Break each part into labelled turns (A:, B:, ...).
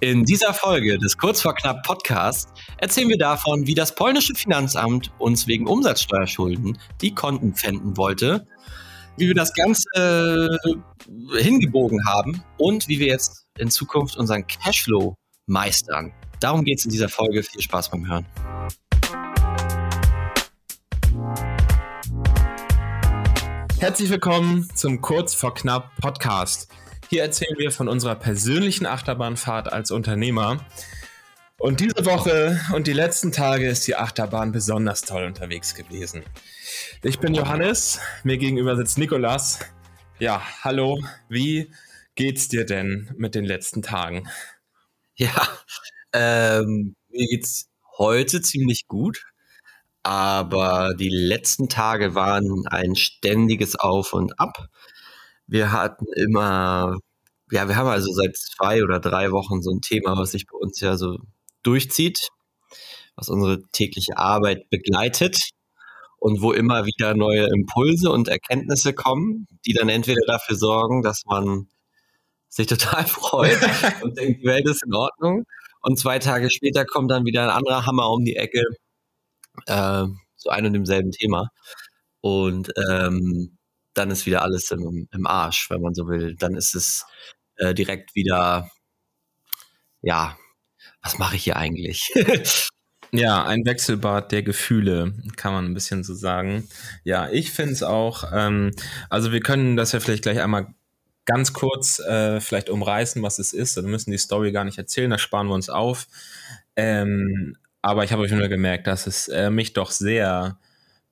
A: In dieser Folge des Kurz vor Knapp Podcast erzählen wir davon, wie das polnische Finanzamt uns wegen Umsatzsteuerschulden die Konten pfänden wollte, wie wir das Ganze äh, hingebogen haben und wie wir jetzt in Zukunft unseren Cashflow meistern. Darum geht es in dieser Folge. Viel Spaß beim Hören.
B: Herzlich willkommen zum Kurz vor Knapp Podcast. Hier erzählen wir von unserer persönlichen Achterbahnfahrt als Unternehmer. Und diese Woche und die letzten Tage ist die Achterbahn besonders toll unterwegs gewesen. Ich bin Johannes, mir gegenüber sitzt Nikolas. Ja, hallo, wie geht's dir denn mit den letzten Tagen?
A: Ja, ähm, mir geht's heute ziemlich gut, aber die letzten Tage waren ein ständiges Auf und Ab. Wir hatten immer, ja, wir haben also seit zwei oder drei Wochen so ein Thema, was sich bei uns ja so durchzieht, was unsere tägliche Arbeit begleitet und wo immer wieder neue Impulse und Erkenntnisse kommen, die dann entweder dafür sorgen, dass man sich total freut und denkt, die Welt ist in Ordnung. Und zwei Tage später kommt dann wieder ein anderer Hammer um die Ecke äh, zu einem und demselben Thema. Und ähm, dann ist wieder alles im, im Arsch, wenn man so will. Dann ist es äh, direkt wieder, ja, was mache ich hier eigentlich?
B: Ja, ein Wechselbad der Gefühle, kann man ein bisschen so sagen. Ja, ich finde es auch, ähm, also wir können das ja vielleicht gleich einmal ganz kurz äh, vielleicht umreißen, was es ist. Wir müssen die Story gar nicht erzählen, das sparen wir uns auf. Ähm, aber ich habe euch nur gemerkt, dass es äh, mich doch sehr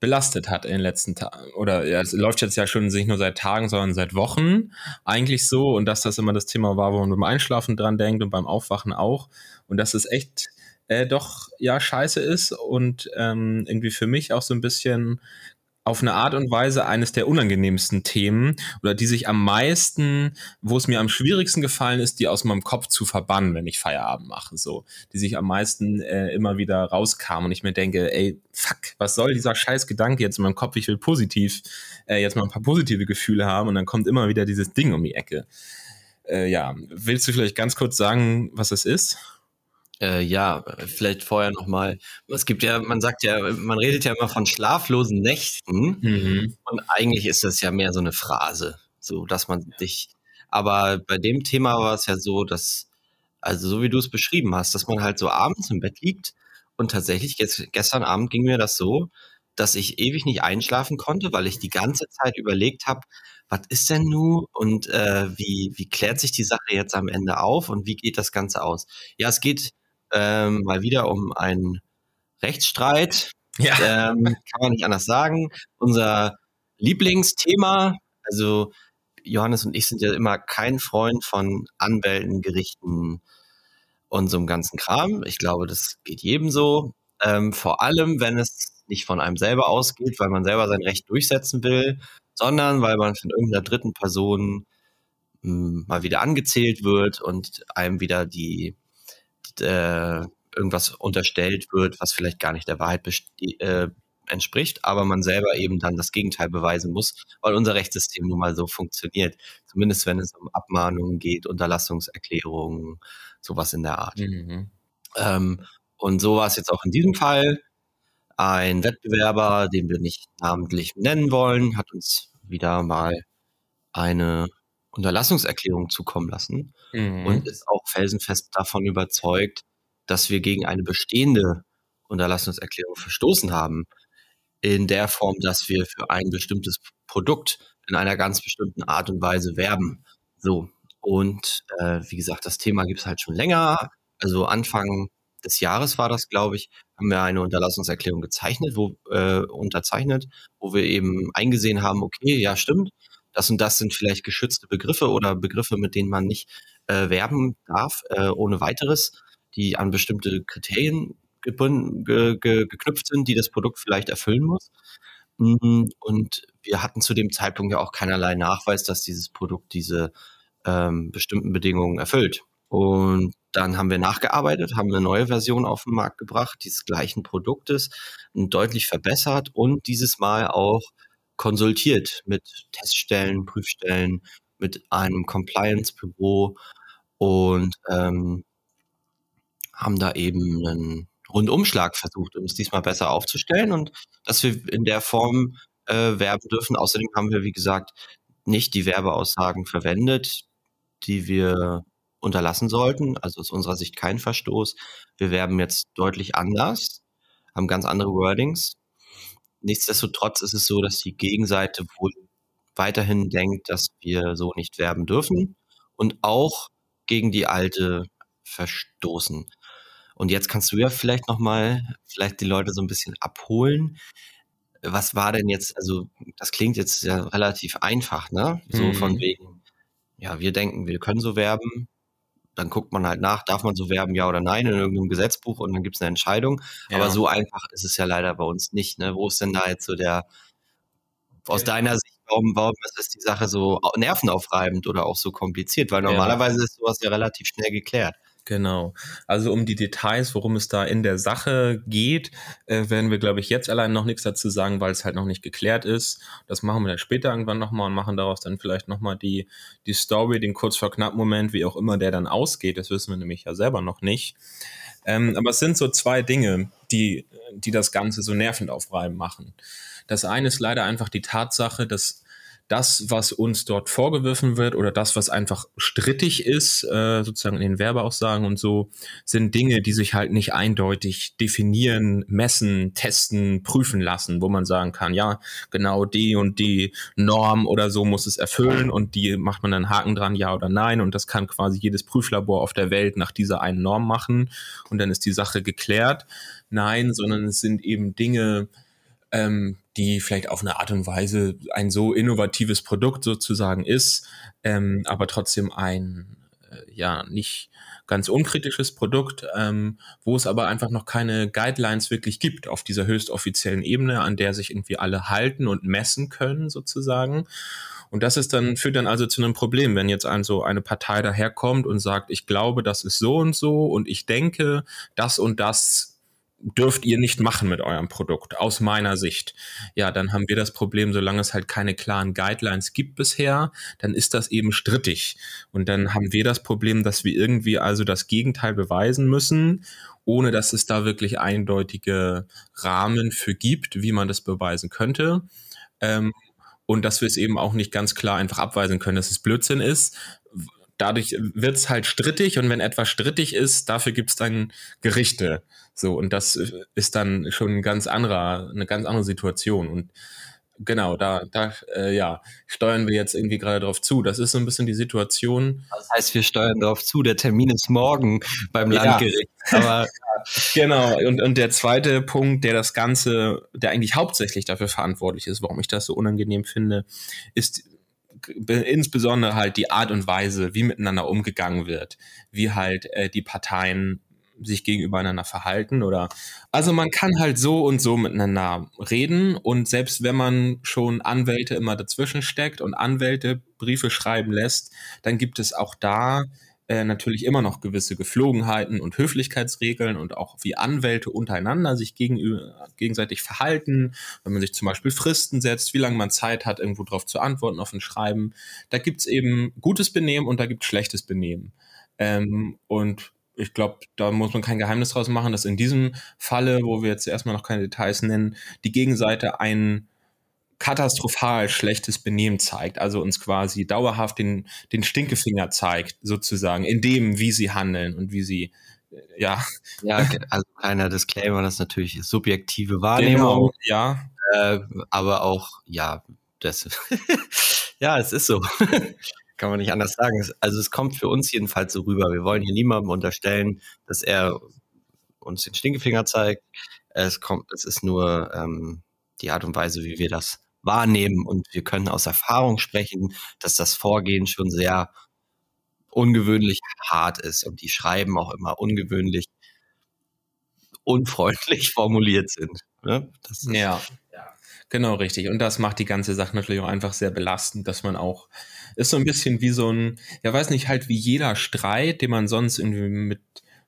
B: belastet hat in den letzten Tagen. Oder ja, es läuft jetzt ja schon nicht nur seit Tagen, sondern seit Wochen eigentlich so. Und dass das immer das Thema war, wo man beim Einschlafen dran denkt und beim Aufwachen auch. Und dass es echt äh, doch ja scheiße ist und ähm, irgendwie für mich auch so ein bisschen auf eine Art und Weise eines der unangenehmsten Themen oder die sich am meisten, wo es mir am schwierigsten gefallen ist, die aus meinem Kopf zu verbannen, wenn ich Feierabend mache, so, die sich am meisten äh, immer wieder rauskamen und ich mir denke, ey, fuck, was soll dieser scheiß Gedanke jetzt in meinem Kopf? Ich will positiv, äh, jetzt mal ein paar positive Gefühle haben und dann kommt immer wieder dieses Ding um die Ecke. Äh, ja, willst du vielleicht ganz kurz sagen, was es ist?
A: Äh, ja, vielleicht vorher nochmal. Es gibt ja, man sagt ja, man redet ja immer von schlaflosen Nächten. Mhm. Und eigentlich ist das ja mehr so eine Phrase, so dass man dich. Aber bei dem Thema war es ja so, dass, also so wie du es beschrieben hast, dass man halt so abends im Bett liegt und tatsächlich jetzt, gestern Abend ging mir das so, dass ich ewig nicht einschlafen konnte, weil ich die ganze Zeit überlegt habe, was ist denn nun und äh, wie, wie klärt sich die Sache jetzt am Ende auf und wie geht das Ganze aus? Ja, es geht ähm, mal wieder um einen Rechtsstreit. Ja. Ähm, kann man nicht anders sagen. Unser Lieblingsthema, also Johannes und ich sind ja immer kein Freund von Anwälten, Gerichten und so einem ganzen Kram. Ich glaube, das geht jedem so. Ähm, vor allem, wenn es nicht von einem selber ausgeht, weil man selber sein Recht durchsetzen will, sondern weil man von irgendeiner dritten Person mh, hm, mal wieder angezählt wird und einem wieder die äh, irgendwas unterstellt wird, was vielleicht gar nicht der Wahrheit äh, entspricht, aber man selber eben dann das Gegenteil beweisen muss, weil unser Rechtssystem nun mal so funktioniert. Zumindest wenn es um Abmahnungen geht, Unterlassungserklärungen, sowas in der Art. Mhm. Ähm, und so war es jetzt auch in diesem Fall. Ein Wettbewerber, den wir nicht namentlich nennen wollen, hat uns wieder mal eine Unterlassungserklärung zukommen lassen mhm. und ist auch felsenfest davon überzeugt, dass wir gegen eine bestehende Unterlassungserklärung verstoßen haben. In der Form, dass wir für ein bestimmtes Produkt in einer ganz bestimmten Art und Weise werben. So. Und äh, wie gesagt, das Thema gibt es halt schon länger. Also Anfang des Jahres war das, glaube ich, haben wir eine Unterlassungserklärung gezeichnet, wo äh, unterzeichnet, wo wir eben eingesehen haben, okay, ja, stimmt, das und das sind vielleicht geschützte Begriffe oder Begriffe, mit denen man nicht äh, werben darf, äh, ohne weiteres, die an bestimmte Kriterien ge, ge, geknüpft sind, die das Produkt vielleicht erfüllen muss. Mm, und wir hatten zu dem Zeitpunkt ja auch keinerlei Nachweis, dass dieses Produkt diese ähm, bestimmten Bedingungen erfüllt. Und dann haben wir nachgearbeitet, haben eine neue Version auf den Markt gebracht, dieses gleichen Produktes, deutlich verbessert und dieses Mal auch konsultiert mit Teststellen, Prüfstellen, mit einem Compliance-Büro und ähm, haben da eben einen Rundumschlag versucht, uns diesmal besser aufzustellen und dass wir in der Form äh, werben dürfen. Außerdem haben wir, wie gesagt, nicht die Werbeaussagen verwendet, die wir unterlassen sollten. Also aus unserer Sicht kein Verstoß. Wir werben jetzt deutlich anders, haben ganz andere Wordings. Nichtsdestotrotz ist es so, dass die Gegenseite wohl weiterhin denkt, dass wir so nicht werben dürfen und auch gegen die alte verstoßen. Und jetzt kannst du ja vielleicht nochmal, vielleicht die Leute so ein bisschen abholen. Was war denn jetzt, also das klingt jetzt ja relativ einfach, ne? So mhm. von wegen, ja, wir denken, wir können so werben. Dann guckt man halt nach, darf man so werben, ja oder nein, in irgendeinem Gesetzbuch und dann gibt es eine Entscheidung. Ja. Aber so einfach ist es ja leider bei uns nicht. Ne? Wo ist denn da jetzt so der, aus deiner Sicht, warum, warum ist die Sache so nervenaufreibend oder auch so kompliziert? Weil normalerweise ja. ist sowas ja relativ schnell geklärt.
B: Genau. Also um die Details, worum es da in der Sache geht, äh, werden wir, glaube ich, jetzt allein noch nichts dazu sagen, weil es halt noch nicht geklärt ist. Das machen wir dann später irgendwann nochmal und machen daraus dann vielleicht nochmal die, die Story, den kurz vor knapp Moment, wie auch immer der dann ausgeht. Das wissen wir nämlich ja selber noch nicht. Ähm, aber es sind so zwei Dinge, die, die das Ganze so nervend aufreiben machen. Das eine ist leider einfach die Tatsache, dass das, was uns dort vorgeworfen wird oder das, was einfach strittig ist, äh, sozusagen in den Werbeaussagen und so, sind Dinge, die sich halt nicht eindeutig definieren, messen, testen, prüfen lassen, wo man sagen kann, ja, genau die und die Norm oder so muss es erfüllen und die macht man dann Haken dran, ja oder nein und das kann quasi jedes Prüflabor auf der Welt nach dieser einen Norm machen und dann ist die Sache geklärt. Nein, sondern es sind eben Dinge, ähm, die vielleicht auf eine Art und Weise ein so innovatives Produkt sozusagen ist, ähm, aber trotzdem ein äh, ja nicht ganz unkritisches Produkt, ähm, wo es aber einfach noch keine Guidelines wirklich gibt auf dieser höchst offiziellen Ebene, an der sich irgendwie alle halten und messen können sozusagen. Und das ist dann, führt dann also zu einem Problem, wenn jetzt also eine Partei daherkommt und sagt, ich glaube, das ist so und so und ich denke, das und das dürft ihr nicht machen mit eurem Produkt, aus meiner Sicht. Ja, dann haben wir das Problem, solange es halt keine klaren Guidelines gibt bisher, dann ist das eben strittig. Und dann haben wir das Problem, dass wir irgendwie also das Gegenteil beweisen müssen, ohne dass es da wirklich eindeutige Rahmen für gibt, wie man das beweisen könnte. Ähm, und dass wir es eben auch nicht ganz klar einfach abweisen können, dass es Blödsinn ist, dadurch wird es halt strittig und wenn etwas strittig ist, dafür gibt es dann Gerichte. So, und das ist dann schon ein ganz anderer, eine ganz andere Situation. Und genau, da, da äh, ja, steuern wir jetzt irgendwie gerade drauf zu. Das ist so ein bisschen die Situation.
A: Das heißt, wir steuern darauf zu, der Termin ist morgen beim Landgericht.
B: Ja. Aber genau, und, und der zweite Punkt, der das Ganze, der eigentlich hauptsächlich dafür verantwortlich ist, warum ich das so unangenehm finde, ist insbesondere halt die Art und Weise, wie miteinander umgegangen wird, wie halt äh, die Parteien sich gegenübereinander verhalten oder also man kann halt so und so miteinander reden und selbst wenn man schon Anwälte immer dazwischen steckt und Anwälte Briefe schreiben lässt, dann gibt es auch da äh, natürlich immer noch gewisse Geflogenheiten und Höflichkeitsregeln und auch wie Anwälte untereinander sich gegenüber, gegenseitig verhalten, wenn man sich zum Beispiel Fristen setzt, wie lange man Zeit hat, irgendwo drauf zu antworten auf ein Schreiben. Da gibt es eben gutes Benehmen und da gibt es schlechtes Benehmen. Ähm, und ich glaube, da muss man kein Geheimnis draus machen, dass in diesem Falle, wo wir jetzt erstmal noch keine Details nennen, die Gegenseite einen katastrophal schlechtes Benehmen zeigt, also uns quasi dauerhaft den, den Stinkefinger zeigt, sozusagen, in dem, wie sie handeln und wie sie, äh, ja.
A: Ja, also kleiner Disclaimer, das ist natürlich subjektive Wahrnehmung. Genau,
B: ja.
A: Äh, aber auch, ja, das, ja, es ist so. Kann man nicht anders sagen. Also es kommt für uns jedenfalls so rüber. Wir wollen hier niemandem unterstellen, dass er uns den Stinkefinger zeigt. Es kommt, es ist nur ähm, die Art und Weise, wie wir das wahrnehmen. Und wir können aus Erfahrung sprechen, dass das Vorgehen schon sehr ungewöhnlich hart ist und die Schreiben auch immer ungewöhnlich unfreundlich formuliert sind.
B: Ne? ja. Genau, richtig. Und das macht die ganze Sache natürlich auch einfach sehr belastend, dass man auch, ist so ein bisschen wie so ein, ja weiß nicht, halt wie jeder Streit, den man sonst irgendwie mit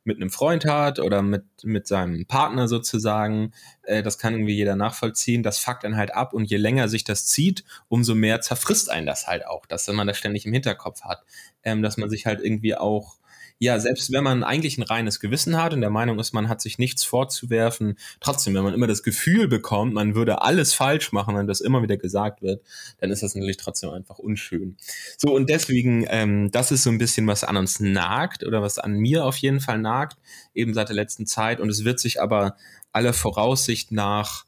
B: mit einem Freund hat oder mit, mit seinem Partner sozusagen. Äh, das kann irgendwie jeder nachvollziehen. Das fuckt dann halt ab und je länger sich das zieht, umso mehr zerfrisst einen das halt auch, dass man das ständig im Hinterkopf hat. Ähm, dass man sich halt irgendwie auch ja, selbst wenn man eigentlich ein reines Gewissen hat und der Meinung ist, man hat sich nichts vorzuwerfen, trotzdem, wenn man immer das Gefühl bekommt, man würde alles falsch machen, wenn das immer wieder gesagt wird, dann ist das natürlich trotzdem einfach unschön. So, und deswegen, ähm, das ist so ein bisschen, was an uns nagt oder was an mir auf jeden Fall nagt, eben seit der letzten Zeit. Und es wird sich aber aller Voraussicht nach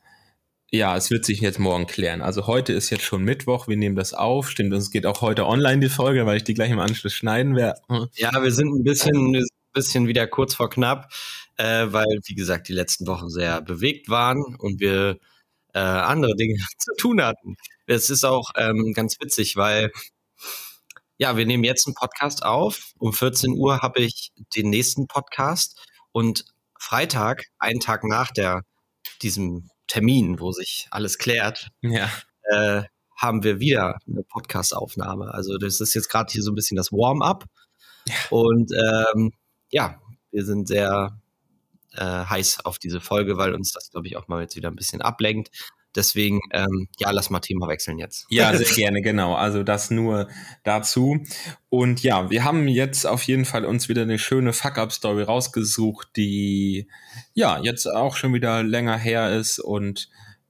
B: ja, es wird sich jetzt morgen klären. Also heute ist jetzt schon Mittwoch, wir nehmen das auf. Stimmt, es geht auch heute online die Folge, weil ich die gleich im Anschluss schneiden werde.
A: Ja, wir sind ein bisschen, ein bisschen wieder kurz vor knapp, äh, weil, wie gesagt, die letzten Wochen sehr bewegt waren und wir äh, andere Dinge zu tun hatten. Es ist auch ähm, ganz witzig, weil ja, wir nehmen jetzt einen Podcast auf. Um 14 Uhr habe ich den nächsten Podcast und Freitag, einen Tag nach der diesem Termin, wo sich alles klärt, ja. äh, haben wir wieder eine Podcast-Aufnahme. Also das ist jetzt gerade hier so ein bisschen das Warm-up. Ja. Und ähm, ja, wir sind sehr äh, heiß auf diese Folge, weil uns das, glaube ich, auch mal jetzt wieder ein bisschen ablenkt. Deswegen, ähm, ja, lass mal Thema wechseln jetzt.
B: Ja, sehr gerne, genau. Also das nur dazu. Und ja, wir haben jetzt auf jeden Fall uns wieder eine schöne Fuck-Up-Story rausgesucht, die ja jetzt auch schon wieder länger her ist und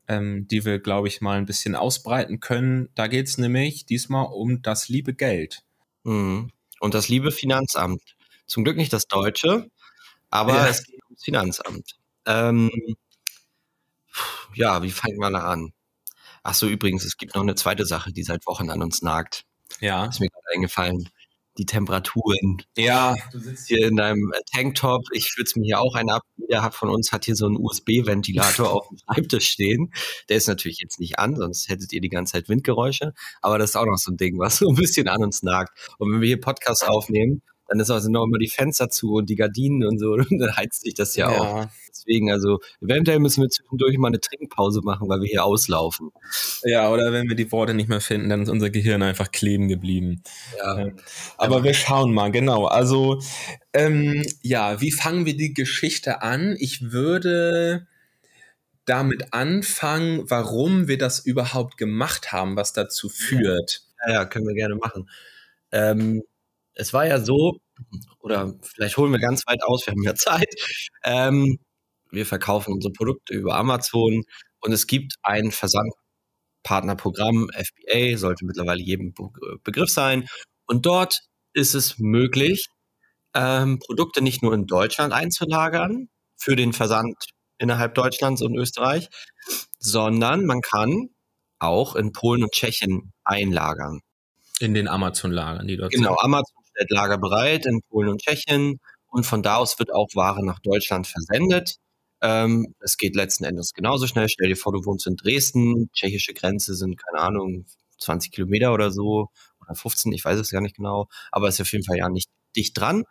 B: ähm, die wir, glaube ich, mal ein bisschen ausbreiten können. Da geht es nämlich diesmal um das liebe Geld.
A: Mhm. Und das liebe Finanzamt. Zum Glück nicht das Deutsche, aber ja. es geht ums Finanzamt. Ähm, ja, wie fängt man da an? Ach so, übrigens, es gibt noch eine zweite Sache, die seit Wochen an uns nagt. Ja. Ist mir gerade eingefallen. Die Temperaturen. Ja. Du sitzt hier in deinem äh, Tanktop. Ich schwitze mir hier auch einen ab. Jeder von uns hat hier so einen USB-Ventilator auf dem Schreibtisch stehen. Der ist natürlich jetzt nicht an, sonst hättet ihr die ganze Zeit Windgeräusche. Aber das ist auch noch so ein Ding, was so ein bisschen an uns nagt. Und wenn wir hier Podcasts aufnehmen, dann ist also noch immer die Fenster zu und die Gardinen und so, und dann heizt sich das ja, ja. auch. Deswegen, also eventuell müssen wir zwischendurch mal eine Trinkpause machen, weil wir hier auslaufen.
B: Ja, oder wenn wir die Worte nicht mehr finden, dann ist unser Gehirn einfach kleben geblieben. Ja. Aber ja. wir schauen mal, genau. Also, ähm, ja, wie fangen wir die Geschichte an? Ich würde damit anfangen, warum wir das überhaupt gemacht haben, was dazu führt.
A: Ja, ja können wir gerne machen. Ähm, es war ja so, oder vielleicht holen wir ganz weit aus, wir haben ja Zeit. Ähm, wir verkaufen unsere Produkte über Amazon und es gibt ein Versandpartnerprogramm, FBA, sollte mittlerweile jedem Begriff sein. Und dort ist es möglich, ähm, Produkte nicht nur in Deutschland einzulagern für den Versand innerhalb Deutschlands und Österreich, sondern man kann auch in Polen und Tschechien einlagern.
B: In den Amazon-Lagern,
A: die dort genau, sind. Genau, Amazon stellt Lager bereit in Polen und Tschechien und von da aus wird auch Ware nach Deutschland versendet. Ähm, es geht letzten Endes genauso schnell. Stell dir vor, du wohnst in Dresden, tschechische Grenze sind, keine Ahnung, 20 Kilometer oder so oder 15, ich weiß es gar nicht genau, aber es ist auf jeden Fall ja nicht dicht dran.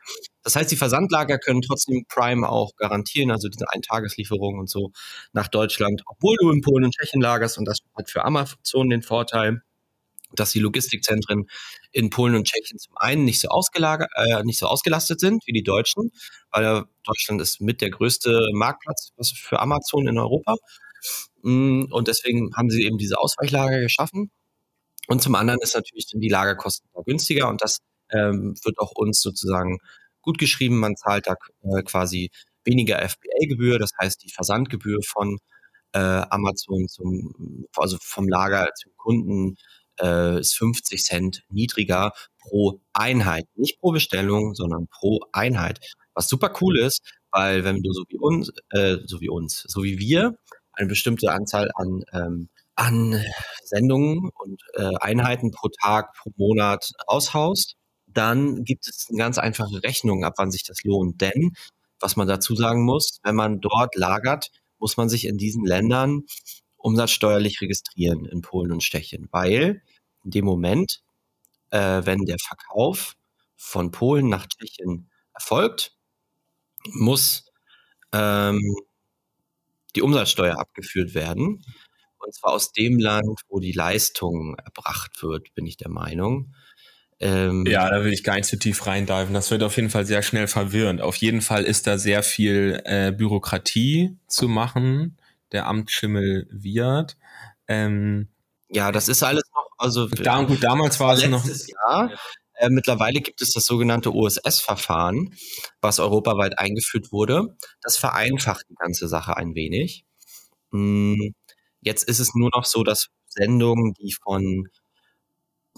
A: Das heißt, die Versandlager können trotzdem Prime auch garantieren, also diese Eintageslieferung und so nach Deutschland, obwohl du in Polen und Tschechien lagerst und das hat für Amazon den Vorteil, dass die Logistikzentren in Polen und Tschechien zum einen nicht so, ausgelagert, äh, nicht so ausgelastet sind wie die Deutschen, weil Deutschland ist mit der größte Marktplatz für Amazon in Europa. Mm, und deswegen haben sie eben diese Ausweichlager geschaffen. Und zum anderen ist natürlich die Lagerkosten günstiger und das ähm, wird auch uns sozusagen gut geschrieben. Man zahlt da äh, quasi weniger FBA-Gebühr, das heißt die Versandgebühr von äh, Amazon zum, also vom Lager zum Kunden äh, ist 50 Cent niedriger pro Einheit. Nicht pro Bestellung, sondern pro Einheit. Was super cool ist, weil wenn du so wie uns, äh, so wie uns, so wie wir eine bestimmte Anzahl an ähm, an Sendungen und äh, Einheiten pro Tag, pro Monat aushaust, dann gibt es eine ganz einfache Rechnung, ab wann sich das lohnt. Denn, was man dazu sagen muss, wenn man dort lagert, muss man sich in diesen Ländern umsatzsteuerlich registrieren in Polen und Tschechien, weil in dem Moment, äh, wenn der Verkauf von Polen nach Tschechien erfolgt, muss ähm, die Umsatzsteuer abgeführt werden. Und zwar aus dem Land, wo die Leistung erbracht wird, bin ich der Meinung.
B: Ähm, ja, da will ich gar nicht zu tief reindiven. Das wird auf jeden Fall sehr schnell verwirrend. Auf jeden Fall ist da sehr viel äh, Bürokratie zu machen der Amtsschimmel wird. Ähm,
A: ja, das ist alles noch, also
B: da, gut, damals war es noch.
A: Jahr. Äh, mittlerweile gibt es das sogenannte OSS-Verfahren, was europaweit eingeführt wurde. Das vereinfacht die ganze Sache ein wenig. Hm, jetzt ist es nur noch so, dass Sendungen, die von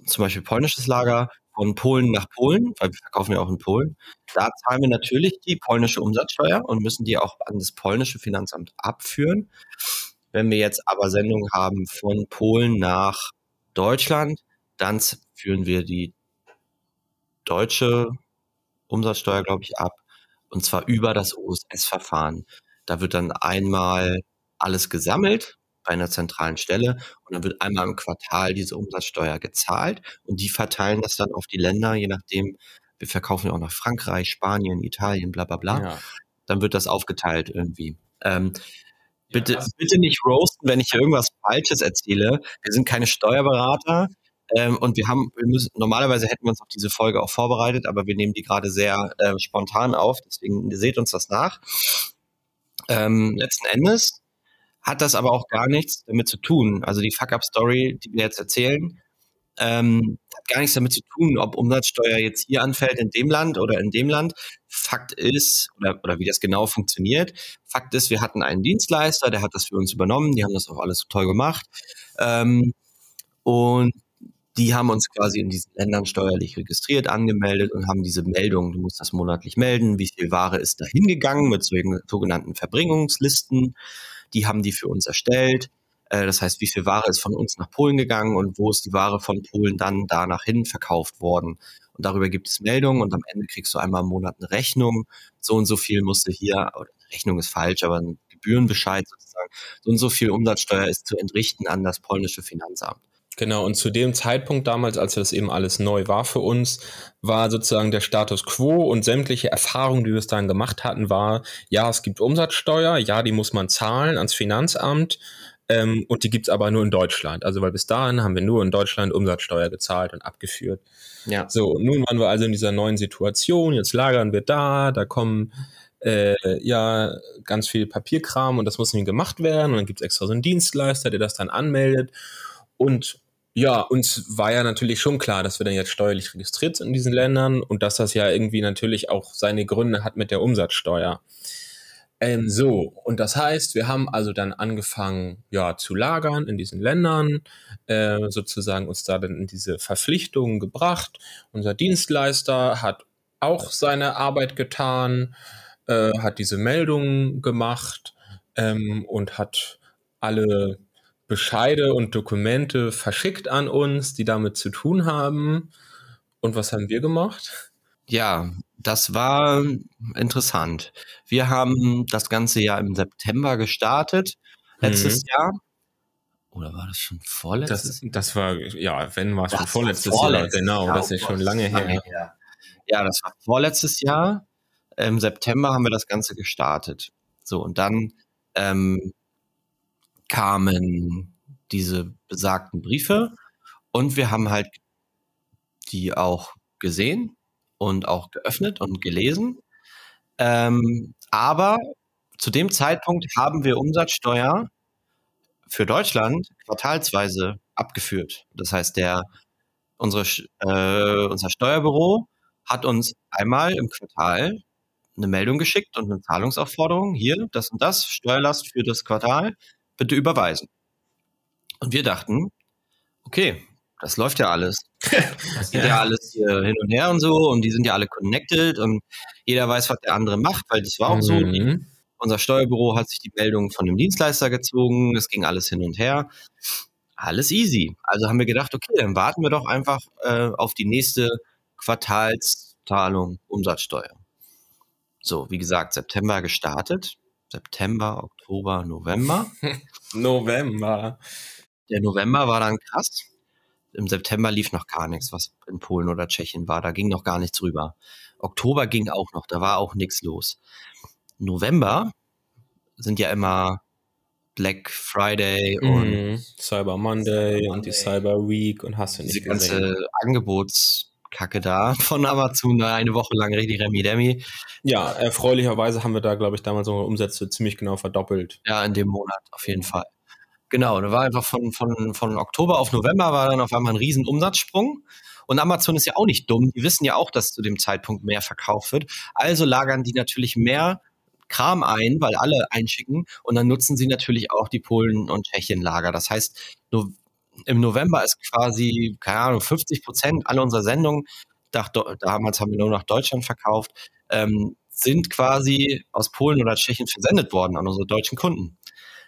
A: zum Beispiel polnisches Lager, von Polen nach Polen, weil wir verkaufen ja auch in Polen, da zahlen wir natürlich die polnische Umsatzsteuer und müssen die auch an das polnische Finanzamt abführen. Wenn wir jetzt aber Sendungen haben von Polen nach Deutschland, dann führen wir die deutsche Umsatzsteuer, glaube ich, ab. Und zwar über das OSS-Verfahren. Da wird dann einmal alles gesammelt bei einer zentralen Stelle und dann wird einmal im Quartal diese Umsatzsteuer gezahlt und die verteilen das dann auf die Länder, je nachdem, wir verkaufen ja auch nach Frankreich, Spanien, Italien, bla bla bla. Ja. Dann wird das aufgeteilt irgendwie. Ähm, bitte, ja, bitte nicht roasten, wenn ich hier irgendwas Falsches erzähle. Wir sind keine Steuerberater. Ähm, und wir haben, wir müssen, normalerweise hätten wir uns auf diese Folge auch vorbereitet, aber wir nehmen die gerade sehr äh, spontan auf, deswegen seht uns das nach. Ähm, letzten Endes hat das aber auch gar nichts damit zu tun. Also die Fuck-Up-Story, die wir jetzt erzählen, ähm, hat gar nichts damit zu tun, ob Umsatzsteuer jetzt hier anfällt in dem Land oder in dem Land. Fakt ist, oder, oder wie das genau funktioniert, Fakt ist, wir hatten einen Dienstleister, der hat das für uns übernommen, die haben das auch alles toll gemacht. Ähm, und die haben uns quasi in diesen Ländern steuerlich registriert, angemeldet und haben diese Meldung, du musst das monatlich melden, wie viel Ware ist da hingegangen mit sogenannten Verbringungslisten. Die haben die für uns erstellt. Äh, das heißt, wie viel Ware ist von uns nach Polen gegangen und wo ist die Ware von Polen dann danach hin verkauft worden. Und darüber gibt es Meldungen und am Ende kriegst du einmal im Monat eine Rechnung. So und so viel musste hier, Rechnung ist falsch, aber ein Gebührenbescheid sozusagen, so und so viel Umsatzsteuer ist zu entrichten an das polnische Finanzamt.
B: Genau, und zu dem Zeitpunkt damals, als das eben alles neu war für uns, war sozusagen der Status quo und sämtliche Erfahrungen, die wir bis dahin gemacht hatten, war, ja, es gibt Umsatzsteuer, ja, die muss man zahlen ans Finanzamt ähm, und die gibt's aber nur in Deutschland. Also weil bis dahin haben wir nur in Deutschland Umsatzsteuer gezahlt und abgeführt. Ja. So, nun waren wir also in dieser neuen Situation, jetzt lagern wir da, da kommen äh, ja ganz viel Papierkram und das muss irgendwie gemacht werden und dann gibt's extra so einen Dienstleister, der das dann anmeldet und ja, uns war ja natürlich schon klar, dass wir dann jetzt steuerlich registriert sind in diesen Ländern und dass das ja irgendwie natürlich auch seine Gründe hat mit der Umsatzsteuer. Ähm, so, und das heißt, wir haben also dann angefangen, ja, zu lagern in diesen Ländern, äh, sozusagen uns da dann in diese Verpflichtungen gebracht. Unser Dienstleister hat auch seine Arbeit getan, äh, hat diese Meldungen gemacht ähm, und hat alle Bescheide und Dokumente verschickt an uns, die damit zu tun haben. Und was haben wir gemacht?
A: Ja, das war interessant. Wir haben das ganze Jahr im September gestartet, letztes mhm. Jahr. Oder war das schon vorletztes?
B: Das, das war, ja, wenn war es schon vorletztes, vorletztes Jahr, genau, Jahr, das ist schon lange her. her.
A: Ja, das war vorletztes Jahr. Im September haben wir das Ganze gestartet. So, und dann ähm, kamen diese besagten Briefe und wir haben halt die auch gesehen und auch geöffnet und gelesen. Ähm, aber zu dem Zeitpunkt haben wir Umsatzsteuer für Deutschland quartalsweise abgeführt. Das heißt, der, unsere, äh, unser Steuerbüro hat uns einmal im Quartal eine Meldung geschickt und eine Zahlungsaufforderung. Hier, das und das, Steuerlast für das Quartal bitte überweisen. Und wir dachten, okay, das läuft ja alles. Das geht ja. alles hier hin und her und so und die sind ja alle connected und jeder weiß, was der andere macht, weil das war auch mhm. so. Die, unser Steuerbüro hat sich die Meldung von dem Dienstleister gezogen, es ging alles hin und her. Alles easy. Also haben wir gedacht, okay, dann warten wir doch einfach äh, auf die nächste Quartalszahlung Umsatzsteuer. So, wie gesagt, September gestartet. September, Oktober, November.
B: November.
A: Der November war dann krass. Im September lief noch gar nichts, was in Polen oder Tschechien war. Da ging noch gar nichts rüber. Oktober ging auch noch, da war auch nichts los. November sind ja immer Black Friday und mm,
B: Cyber Monday, Cyber und die Cyber Week und hast du nicht
A: Diese ganze gesehen. Angebots Kacke da von Amazon, da eine Woche lang richtig Remi-Demi.
B: Ja, erfreulicherweise haben wir da, glaube ich, damals unsere Umsätze ziemlich genau verdoppelt.
A: Ja, in dem Monat auf jeden Fall. Genau, da war einfach von, von, von Oktober auf November war dann auf einmal ein riesen Umsatzsprung. Und Amazon ist ja auch nicht dumm. Die wissen ja auch, dass zu dem Zeitpunkt mehr verkauft wird. Also lagern die natürlich mehr Kram ein, weil alle einschicken. Und dann nutzen sie natürlich auch die Polen- und Tschechien-Lager. Das heißt, nur im November ist quasi, keine Ahnung, 50 Prozent aller unserer Sendungen, damals haben wir nur nach Deutschland verkauft, ähm, sind quasi aus Polen oder Tschechien versendet worden an unsere deutschen Kunden.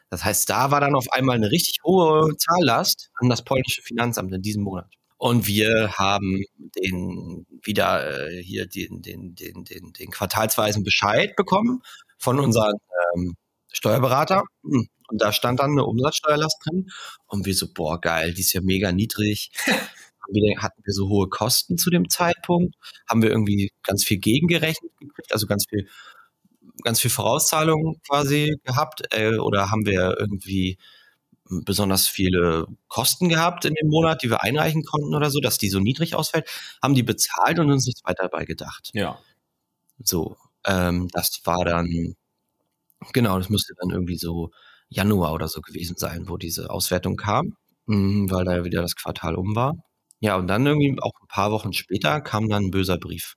A: Das heißt, da war dann auf einmal eine richtig hohe Zahllast an das polnische Finanzamt in diesem Monat. Und wir haben den wieder äh, hier den, den, den, den, den quartalsweisen Bescheid bekommen von unserem ähm, Steuerberater. Und da stand dann eine Umsatzsteuerlast drin. Und wir so, boah, geil, die ist ja mega niedrig. hatten wir so hohe Kosten zu dem Zeitpunkt? Haben wir irgendwie ganz viel gegengerechnet gekriegt, also ganz viel, ganz viel Vorauszahlungen quasi gehabt? Äh, oder haben wir irgendwie besonders viele Kosten gehabt in dem Monat, die wir einreichen konnten oder so, dass die so niedrig ausfällt, haben die bezahlt und uns nichts weiter dabei gedacht.
B: Ja.
A: So, ähm, das war dann, genau, das müsste dann irgendwie so Januar oder so gewesen sein, wo diese Auswertung kam, mh, weil da ja wieder das Quartal um war. Ja, und dann irgendwie auch ein paar Wochen später kam dann ein böser Brief.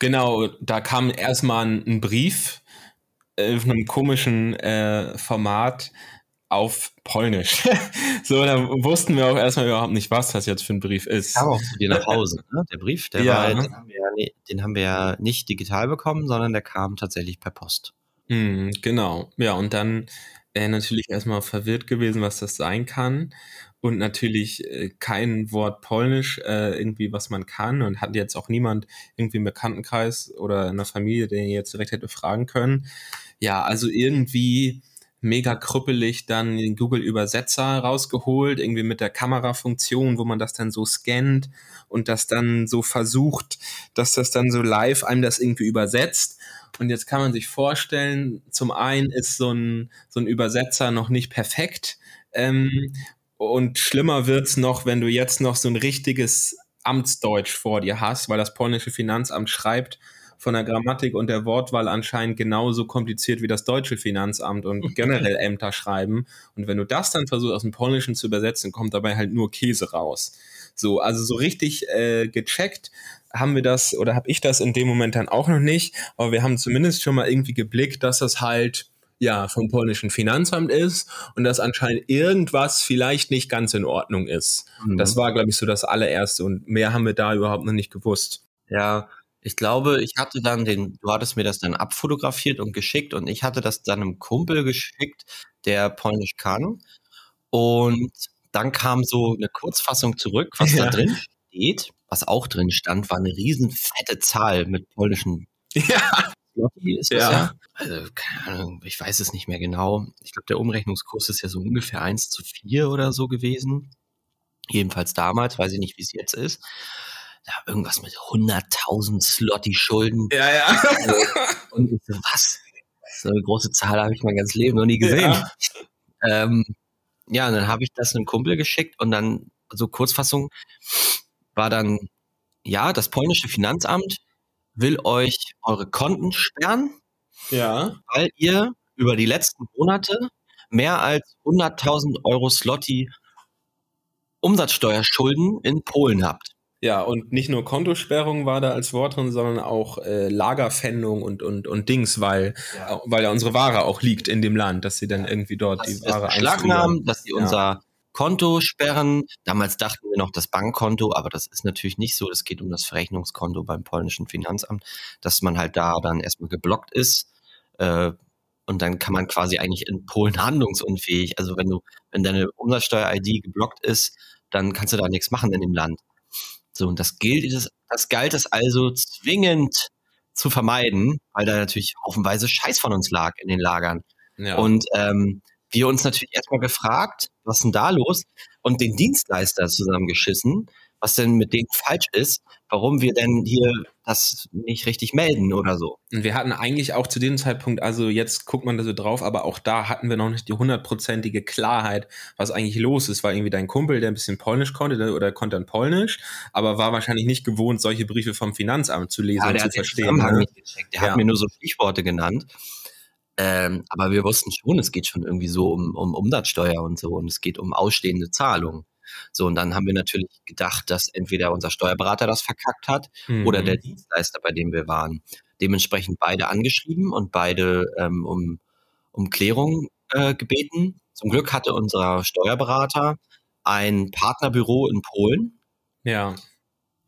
B: Genau, da kam erstmal ein Brief äh, auf einem komischen äh, Format, auf Polnisch. so, da wussten wir auch erstmal überhaupt nicht, was das jetzt für ein Brief ist.
A: Kam auch zu dir nach Hause, ne? Der Brief, der ja. war, den haben, wir den haben wir ja nicht digital bekommen, sondern der kam tatsächlich per Post.
B: Mm, genau. Ja, und dann äh, natürlich erstmal verwirrt gewesen, was das sein kann. Und natürlich äh, kein Wort Polnisch, äh, irgendwie, was man kann. Und hat jetzt auch niemand irgendwie im Bekanntenkreis oder in der Familie, den ihr jetzt direkt hätte fragen können. Ja, also irgendwie mega krüppelig dann den Google Übersetzer rausgeholt, irgendwie mit der Kamerafunktion, wo man das dann so scannt und das dann so versucht, dass das dann so live einem das irgendwie übersetzt. Und jetzt kann man sich vorstellen, zum einen ist so ein, so ein Übersetzer noch nicht perfekt. Ähm, und schlimmer wird's noch, wenn du jetzt noch so ein richtiges Amtsdeutsch vor dir hast, weil das polnische Finanzamt schreibt von der Grammatik und der Wortwahl anscheinend genauso kompliziert wie das deutsche Finanzamt und generell Ämter schreiben. Und wenn du das dann versuchst aus dem Polnischen zu übersetzen, kommt dabei halt nur Käse raus. So, also so richtig äh, gecheckt haben wir das oder habe ich das in dem Moment dann auch noch nicht, aber wir haben zumindest schon mal irgendwie geblickt, dass das halt ja vom polnischen Finanzamt ist und dass anscheinend irgendwas vielleicht nicht ganz in Ordnung ist. Mhm. Das war, glaube ich, so das allererste und mehr haben wir da überhaupt noch nicht gewusst.
A: Ja, ich glaube, ich hatte dann den, du hattest mir das dann abfotografiert und geschickt und ich hatte das dann einem Kumpel geschickt, der Polnisch kann. Und dann kam so eine Kurzfassung zurück, was ja. da drin steht. Was auch drin stand, war eine riesen fette Zahl mit polnischen.
B: Ja.
A: Ist ja. ja. Also, keine Ahnung, ich weiß es nicht mehr genau. Ich glaube, der Umrechnungskurs ist ja so ungefähr 1 zu 4 oder so gewesen. Jedenfalls damals, weiß ich nicht, wie es jetzt ist da irgendwas mit 100.000 Slotty-Schulden.
B: Ja, ja.
A: Und ich so, was? So eine große Zahl habe ich mein ganzes Leben noch nie gesehen. Ja, ähm, ja und dann habe ich das einem Kumpel geschickt und dann, so Kurzfassung, war dann, ja, das polnische Finanzamt will euch eure Konten sperren,
B: ja.
A: weil ihr über die letzten Monate mehr als 100.000 Euro Slotty Umsatzsteuerschulden in Polen habt.
B: Ja, und nicht nur Kontosperrung war da als Wort drin, sondern auch äh, Lagerpfändung und, und, und Dings, weil, ja. weil ja unsere Ware auch liegt in dem Land, dass sie dann irgendwie dort das die Ware
A: einschlagen. dass sie ja. unser Konto sperren. Damals dachten wir noch das Bankkonto, aber das ist natürlich nicht so. Es geht um das Verrechnungskonto beim polnischen Finanzamt, dass man halt da dann erstmal geblockt ist. Äh, und dann kann man quasi eigentlich in Polen handlungsunfähig. Also wenn du, wenn deine Umsatzsteuer-ID geblockt ist, dann kannst du da nichts machen in dem Land. So, und das gilt, das, das galt es also zwingend zu vermeiden, weil da natürlich haufenweise Scheiß von uns lag in den Lagern. Ja. Und ähm, wir uns natürlich erstmal gefragt, was denn da los? Und den Dienstleister zusammengeschissen, was denn mit denen falsch ist, warum wir denn hier das nicht richtig melden oder so.
B: Und wir hatten eigentlich auch zu dem Zeitpunkt, also jetzt guckt man da so drauf, aber auch da hatten wir noch nicht die hundertprozentige Klarheit, was eigentlich los ist. War irgendwie dein Kumpel, der ein bisschen Polnisch konnte oder konnte dann Polnisch, aber war wahrscheinlich nicht gewohnt, solche Briefe vom Finanzamt zu lesen ja, und zu verstehen.
A: Ne? Der ja. hat mir nur so Stichworte genannt. Ähm, aber wir wussten schon, es geht schon irgendwie so um, um Umsatzsteuer und so und es geht um ausstehende Zahlungen. So, und dann haben wir natürlich gedacht, dass entweder unser Steuerberater das verkackt hat mhm. oder der Dienstleister, bei dem wir waren. Dementsprechend beide angeschrieben und beide ähm, um, um Klärung äh, gebeten. Zum Glück hatte unser Steuerberater ein Partnerbüro in Polen,
B: ja.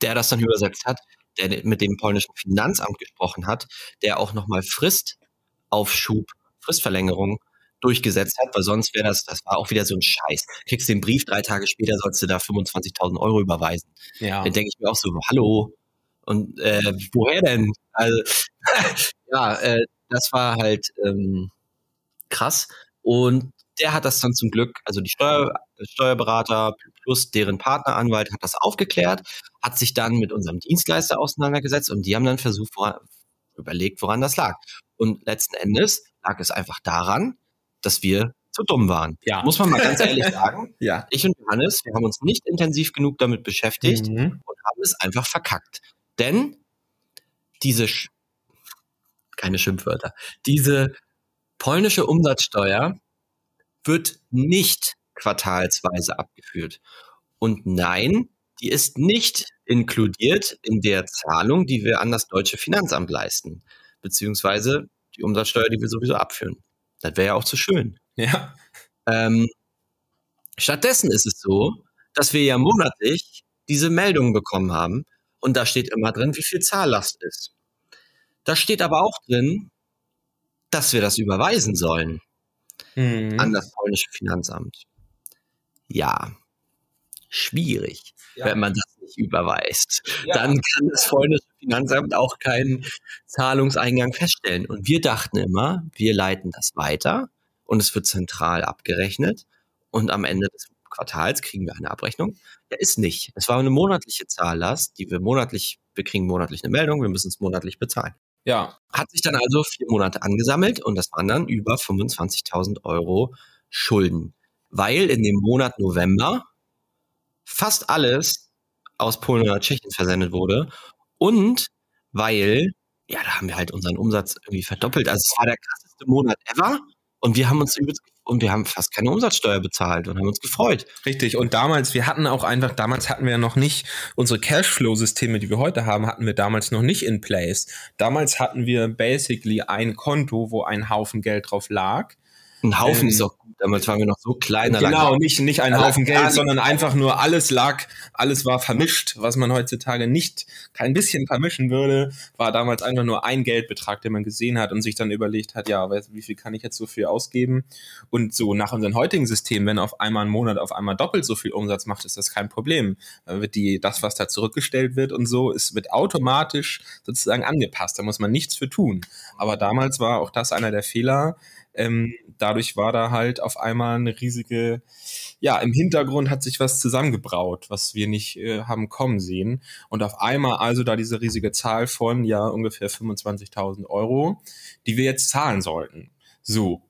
A: der das dann übersetzt hat, der mit dem polnischen Finanzamt gesprochen hat, der auch nochmal Fristaufschub, Fristverlängerung durchgesetzt hat, weil sonst wäre das, das war auch wieder so ein Scheiß. Kriegst den Brief, drei Tage später sollst du da 25.000 Euro überweisen. Ja. Dann denke ich mir auch so, hallo, und äh, woher denn? Also, ja, äh, das war halt ähm, krass. Und der hat das dann zum Glück, also die Steuer, Steuerberater plus deren Partneranwalt hat das aufgeklärt, hat sich dann mit unserem Dienstleister auseinandergesetzt und die haben dann versucht, woran, überlegt, woran das lag. Und letzten Endes lag es einfach daran, dass wir zu dumm waren. Ja. Muss man mal ganz ehrlich sagen.
B: ja.
A: Ich und Johannes, wir haben uns nicht intensiv genug damit beschäftigt mhm. und haben es einfach verkackt. Denn diese, Sch keine Schimpfwörter, diese polnische Umsatzsteuer wird nicht quartalsweise abgeführt. Und nein, die ist nicht inkludiert in der Zahlung, die wir an das deutsche Finanzamt leisten, beziehungsweise die Umsatzsteuer, die wir sowieso abführen. Das wäre ja auch zu schön.
B: Ja.
A: Ähm, stattdessen ist es so, dass wir ja monatlich diese Meldungen bekommen haben und da steht immer drin, wie viel Zahllast ist. Da steht aber auch drin, dass wir das überweisen sollen mhm. an das polnische Finanzamt. Ja, schwierig, ja. wenn man das nicht überweist. Ja. Dann kann das polnische Finanzamt auch keinen Zahlungseingang feststellen. Und wir dachten immer, wir leiten das weiter und es wird zentral abgerechnet und am Ende des Quartals kriegen wir eine Abrechnung. Der ist nicht. Es war eine monatliche Zahllast, die wir monatlich, wir kriegen monatlich eine Meldung, wir müssen es monatlich bezahlen.
B: Ja.
A: Hat sich dann also vier Monate angesammelt und das waren dann über 25.000 Euro Schulden. Weil in dem Monat November fast alles aus Polen oder Tschechien versendet wurde und weil, ja, da haben wir halt unseren Umsatz irgendwie verdoppelt. Also es war der krasseste Monat ever und wir haben uns und wir haben fast keine Umsatzsteuer bezahlt und haben uns gefreut.
B: Richtig. Und damals, wir hatten auch einfach, damals hatten wir ja noch nicht unsere Cashflow-Systeme, die wir heute haben, hatten wir damals noch nicht in place. Damals hatten wir basically ein Konto, wo ein Haufen Geld drauf lag.
A: Ein Haufen ähm, ist auch Damals waren wir noch so klein.
B: Genau, nicht, nicht ein Haufen Geld, sondern einfach nur alles lag, alles war vermischt, was man heutzutage nicht kein bisschen vermischen würde, war damals einfach nur ein Geldbetrag, den man gesehen hat und sich dann überlegt hat, ja, wie viel kann ich jetzt so viel ausgeben? Und so nach unserem heutigen System, wenn auf einmal ein Monat auf einmal doppelt so viel Umsatz macht, ist das kein Problem. Dann wird die, das, was da zurückgestellt wird und so, ist, wird automatisch sozusagen angepasst. Da muss man nichts für tun. Aber damals war auch das einer der Fehler, ähm, dadurch war da halt auf einmal eine riesige, ja, im Hintergrund hat sich was zusammengebraut, was wir nicht äh, haben kommen sehen. Und auf einmal also da diese riesige Zahl von, ja, ungefähr 25.000 Euro, die wir jetzt zahlen sollten. So.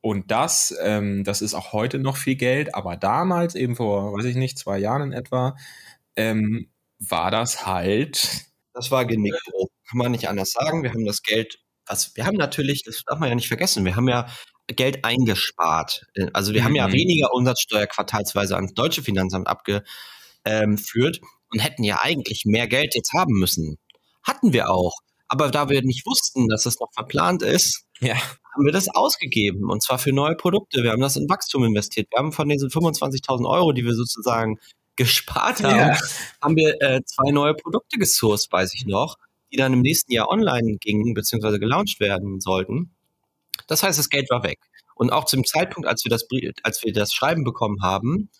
B: Und das, ähm, das ist auch heute noch viel Geld, aber damals, eben vor, weiß ich nicht, zwei Jahren in etwa, ähm, war das halt.
A: Das war Genickbruch. Kann man nicht anders sagen. Wir haben das Geld was, wir haben natürlich, das darf man ja nicht vergessen, wir haben ja Geld eingespart. Also wir mhm. haben ja mhm. weniger Umsatzsteuer quartalsweise ans deutsche Finanzamt abgeführt und hätten ja eigentlich mehr Geld jetzt haben müssen. Hatten wir auch. Aber da wir nicht wussten, dass das noch verplant ist, ja. haben wir das ausgegeben. Und zwar für neue Produkte. Wir haben das in Wachstum investiert. Wir haben von diesen 25.000 Euro, die wir sozusagen gespart haben, ja. haben wir äh, zwei neue Produkte gesourced, weiß ich noch die dann im nächsten Jahr online gingen, beziehungsweise gelauncht werden sollten. Das heißt, das Geld war weg. Und auch zum Zeitpunkt, als wir das, als wir das Schreiben bekommen haben,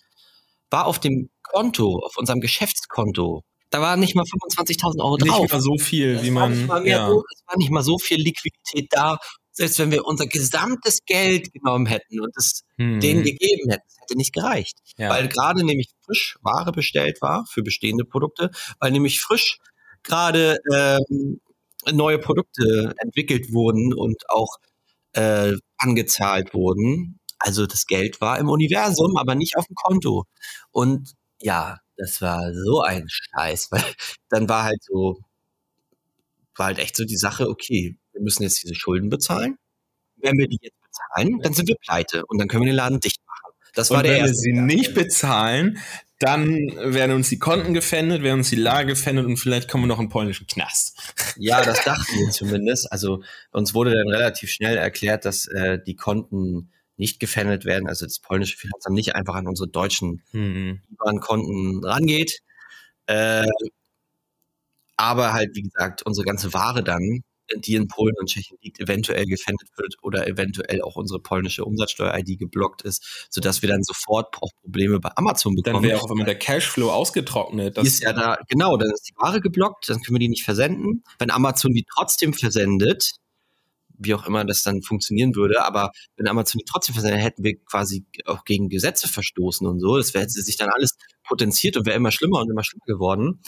A: war auf dem Konto, auf unserem Geschäftskonto, da war nicht mal 25.000 Euro drauf.
B: Nicht mal so viel,
A: das
B: wie man.
A: Ja. So, es war nicht mal so viel Liquidität da. Selbst wenn wir unser gesamtes Geld genommen hätten und es hm. denen gegeben hätten, es hätte nicht gereicht. Ja. Weil gerade nämlich frisch Ware bestellt war für bestehende Produkte, weil nämlich frisch gerade ähm, neue Produkte entwickelt wurden und auch äh, angezahlt wurden. Also das Geld war im Universum, aber nicht auf dem Konto. Und ja, das war so ein Scheiß, weil dann war halt so, war halt echt so die Sache, okay, wir müssen jetzt diese Schulden bezahlen. Wenn wir die jetzt bezahlen, dann sind wir pleite und dann können wir den Laden dicht machen.
B: Das war und der wenn erste wir sie Gedanke. nicht bezahlen, dann werden uns die Konten gefändet, werden uns die Lage gefändet und vielleicht kommen wir noch in polnischen Knast.
A: Ja, das dachten wir zumindest. Also uns wurde dann relativ schnell erklärt, dass äh, die Konten nicht gefändet werden, also das polnische Finanzamt nicht einfach an unsere deutschen mhm. Konten rangeht. Äh, aber halt, wie gesagt, unsere ganze Ware dann die in Polen und Tschechien liegt, eventuell gefändet wird oder eventuell auch unsere polnische Umsatzsteuer-ID geblockt ist, sodass wir dann sofort auch Probleme bei Amazon bekommen.
B: Dann wäre auch immer der Cashflow ausgetrocknet.
A: Ist ja da, genau, dann ist die Ware geblockt, dann können wir die nicht versenden. Wenn Amazon die trotzdem versendet, wie auch immer das dann funktionieren würde, aber wenn Amazon die trotzdem versendet, hätten wir quasi auch gegen Gesetze verstoßen und so. Das wäre sich dann alles potenziert und wäre immer schlimmer und immer schlimmer geworden.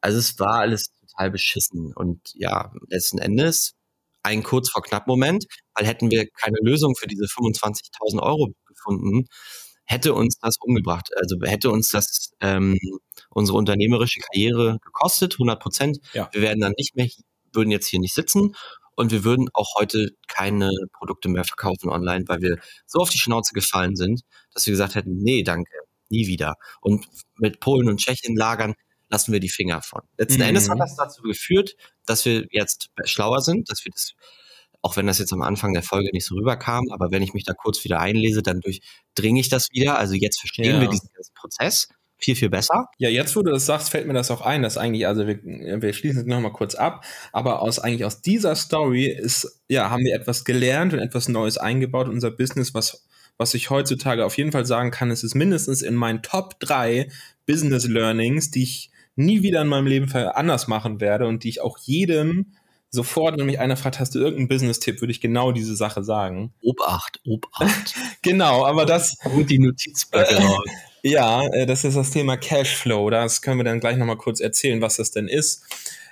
A: Also es war alles total beschissen. Und ja, letzten Endes ein kurz vor knapp Moment, weil hätten wir keine Lösung für diese 25.000 Euro gefunden, hätte uns das umgebracht. Also hätte uns das ähm, unsere unternehmerische Karriere gekostet, 100 Prozent. Ja. Wir werden dann nicht mehr, würden jetzt hier nicht sitzen und wir würden auch heute keine Produkte mehr verkaufen online, weil wir so auf die Schnauze gefallen sind, dass wir gesagt hätten, nee, danke, nie wieder. Und mit Polen und Tschechien lagern lassen wir die Finger von. Letzten mhm. Endes hat das dazu geführt, dass wir jetzt schlauer sind, dass wir das, auch wenn das jetzt am Anfang der Folge nicht so rüberkam, aber wenn ich mich da kurz wieder einlese, dann durchdringe ich das wieder. Also jetzt verstehen ja. wir diesen Prozess viel, viel besser.
B: Ja, jetzt, wo du das sagst, fällt mir das auch ein, dass eigentlich, also wir, wir schließen es nochmal kurz ab, aber aus eigentlich aus dieser Story ist, ja, haben wir etwas gelernt und etwas Neues eingebaut in unser Business, was was ich heutzutage auf jeden Fall sagen kann, es ist mindestens in meinen Top 3 Business Learnings, die ich nie wieder in meinem Leben anders machen werde und die ich auch jedem sofort, wenn mich einer fragt, hast du irgendeinen Business-Tipp, würde ich genau diese Sache sagen.
A: Obacht, Obacht.
B: genau, aber das.
A: Und die Notizblöcke raus.
B: Ja, äh, das ist das Thema Cashflow. Das können wir dann gleich nochmal kurz erzählen, was das denn ist.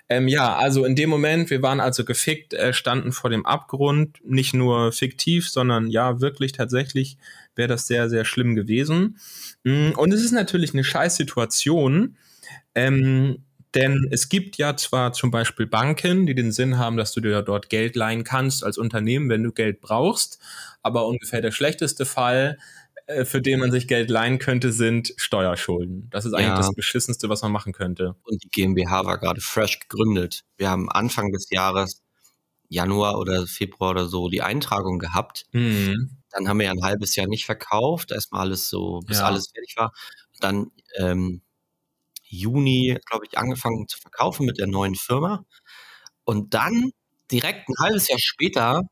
B: Ähm, ja, also in dem Moment, wir waren also gefickt, äh, standen vor dem Abgrund, nicht nur fiktiv, sondern ja, wirklich tatsächlich wäre das sehr, sehr schlimm gewesen. Mm, und es ist natürlich eine Scheißsituation, ähm, denn es gibt ja zwar zum Beispiel Banken, die den Sinn haben, dass du dir dort Geld leihen kannst als Unternehmen, wenn du Geld brauchst, aber ungefähr der schlechteste Fall, äh, für den man sich Geld leihen könnte, sind Steuerschulden. Das ist eigentlich ja. das Beschissenste, was man machen könnte.
A: Und die GmbH war gerade fresh gegründet. Wir haben Anfang des Jahres, Januar oder Februar oder so, die Eintragung gehabt. Mhm. Dann haben wir ja ein halbes Jahr nicht verkauft, erstmal alles so, bis ja. alles fertig war. Dann ähm, Juni, glaube ich, angefangen zu verkaufen mit der neuen Firma. Und dann direkt ein halbes Jahr später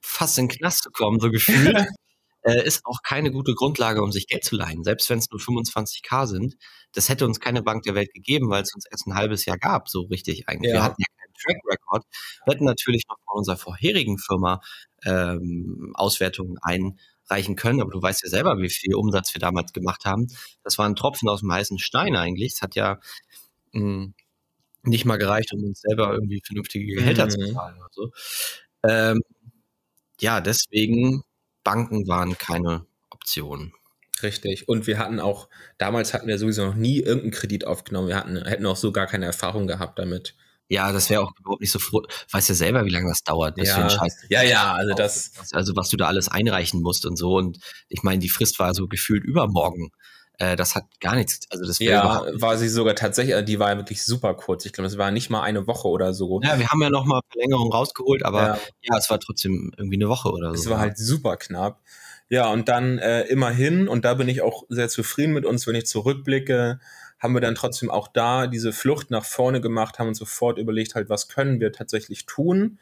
A: fast in den Knast zu kommen, so gefühlt, äh, ist auch keine gute Grundlage, um sich Geld zu leihen. Selbst wenn es nur 25k sind, das hätte uns keine Bank der Welt gegeben, weil es uns erst ein halbes Jahr gab, so richtig eigentlich. Ja. Wir hatten ja keinen Track Record. Wir hätten natürlich noch von unserer vorherigen Firma ähm, Auswertungen ein reichen können. Aber du weißt ja selber, wie viel Umsatz wir damals gemacht haben. Das war ein Tropfen aus dem heißen Stein eigentlich. Es hat ja mh, hm, nicht mal gereicht, um uns selber irgendwie vernünftige Gehälter mhm. zu zahlen. Also, ähm, ja, deswegen Banken waren keine Option.
B: Richtig. Und wir hatten auch, damals hatten wir sowieso noch nie irgendeinen Kredit aufgenommen. Wir hatten, hätten auch so gar keine Erfahrung gehabt damit.
A: Ja, das wäre auch überhaupt nicht so froh. Weißt ja selber, wie lange das dauert, bis
B: ja.
A: du Scheiß.
B: Ja, ja, also das.
A: Also was du da alles einreichen musst und so. Und ich meine, die Frist war so gefühlt übermorgen. Äh, das hat gar nichts. Also das
B: ja, war sie sogar tatsächlich, also die war wirklich super kurz. Ich glaube, es war nicht mal eine Woche oder so.
A: Ja, wir haben ja noch mal Verlängerung rausgeholt, aber ja. ja, es war trotzdem irgendwie eine Woche oder so.
B: Es war halt super knapp. Ja, und dann äh, immerhin, und da bin ich auch sehr zufrieden mit uns, wenn ich zurückblicke, haben wir dann trotzdem auch da diese Flucht nach vorne gemacht, haben uns sofort überlegt, halt, was können wir tatsächlich tun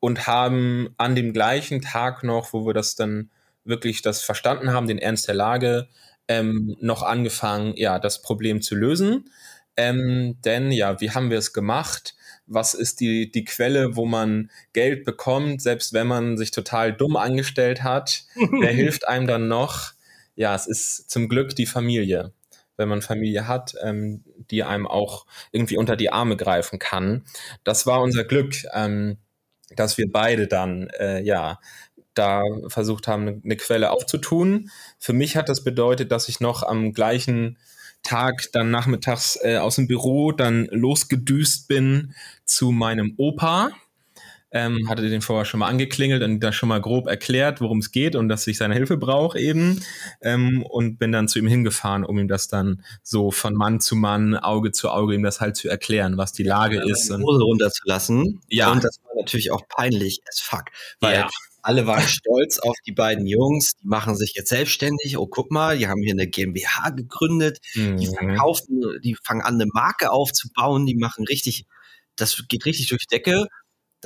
B: und haben an dem gleichen Tag noch, wo wir das dann wirklich das verstanden haben, den Ernst der Lage, ähm, noch angefangen, ja, das Problem zu lösen. Ähm, denn ja, wie haben wir es gemacht? Was ist die, die Quelle, wo man Geld bekommt, selbst wenn man sich total dumm angestellt hat? Wer hilft einem dann noch? Ja, es ist zum Glück die Familie wenn man Familie hat, ähm, die einem auch irgendwie unter die Arme greifen kann. Das war unser Glück, ähm, dass wir beide dann, äh, ja, da versucht haben, eine, eine Quelle aufzutun. Für mich hat das bedeutet, dass ich noch am gleichen Tag dann nachmittags äh, aus dem Büro dann losgedüst bin zu meinem Opa. Ähm, hatte den vorher schon mal angeklingelt und da schon mal grob erklärt, worum es geht und dass ich seine Hilfe brauche eben. Ähm, und bin dann zu ihm hingefahren, um ihm das dann so von Mann zu Mann, Auge zu Auge, ihm das halt zu erklären, was die Lage ja, ist.
A: Die Hose runterzulassen. Ja. Und das war natürlich auch peinlich as fuck. Weil ja. alle waren stolz auf die beiden Jungs, die machen sich jetzt selbstständig. Oh, guck mal, die haben hier eine GmbH gegründet, mhm. die verkaufen, die fangen an, eine Marke aufzubauen, die machen richtig, das geht richtig durch die Decke.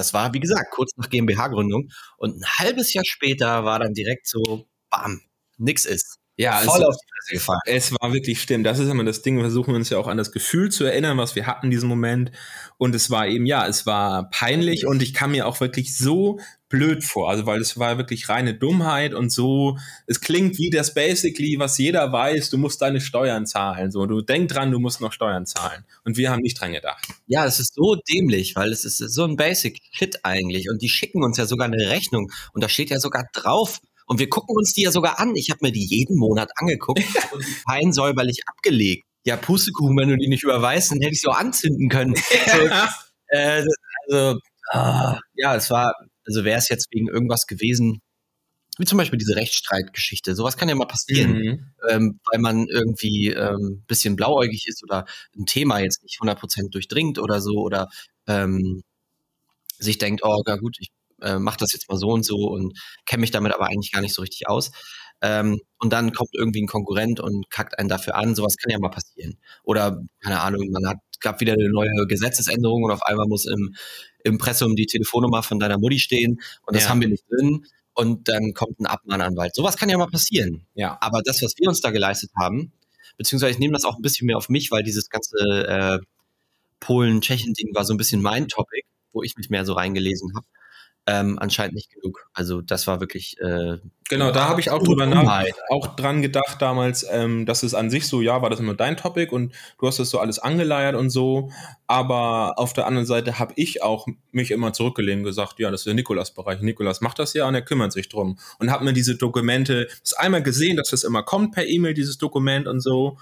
A: Das war, wie gesagt, kurz nach GmbH-Gründung. Und ein halbes Jahr später war dann direkt so, bam, nix ist.
B: Ja, voll es, auf die Fresse gefallen. Es war wirklich stimmt. Das ist immer das Ding. Wir versuchen uns ja auch an das Gefühl zu erinnern, was wir hatten in diesem Moment. Und es war eben, ja, es war peinlich und ich kam mir auch wirklich so blöd vor. Also, weil es war wirklich reine Dummheit und so. Es klingt wie das basically, was jeder weiß. Du musst deine Steuern zahlen. So, du denk dran, du musst noch Steuern zahlen. Und wir haben nicht dran gedacht.
A: Ja, es ist so dämlich, weil es ist so ein Basic Shit eigentlich. Und die schicken uns ja sogar eine Rechnung. Und da steht ja sogar drauf, und wir gucken uns die ja sogar an. Ich habe mir die jeden Monat angeguckt und fein säuberlich abgelegt. Ja, Pustekuchen, wenn du die nicht überweist, dann hätte ich sie auch anzünden können. so, äh, also, ah, ja, es war, also wäre es jetzt wegen irgendwas gewesen, wie zum Beispiel diese Rechtsstreitgeschichte. Sowas kann ja mal passieren, mhm. ähm, weil man irgendwie ähm, bisschen blauäugig ist oder ein Thema jetzt nicht 100% durchdringt oder so oder ähm, sich denkt, oh, ja gut, ich äh, mach das jetzt mal so und so und kenne mich damit aber eigentlich gar nicht so richtig aus. Ähm, und dann kommt irgendwie ein Konkurrent und kackt einen dafür an. Sowas kann ja mal passieren. Oder, keine Ahnung, man hat, gab wieder eine neue Gesetzesänderung und auf einmal muss im Impressum die Telefonnummer von deiner Mutti stehen und das ja. haben wir nicht drin. Und dann kommt ein Abmahnanwalt. Sowas kann ja mal passieren. Ja. Aber das, was wir uns da geleistet haben, beziehungsweise ich nehme das auch ein bisschen mehr auf mich, weil dieses ganze äh, Polen-Tschechien-Ding war so ein bisschen mein Topic, wo ich mich mehr so reingelesen habe ähm, anscheinend nicht genug. Also das war wirklich. Äh,
B: genau, da habe ich auch drüber nach, auch dran gedacht damals, ähm, dass es an sich so, ja, war das immer dein Topic und du hast das so alles angeleiert und so. Aber auf der anderen Seite habe ich auch mich immer zurückgelehnt und gesagt, ja, das ist der Nikolas-Bereich. Nikolas macht das ja und er kümmert sich drum. Und habe mir diese Dokumente, das einmal gesehen, dass das immer kommt per E-Mail, dieses Dokument und so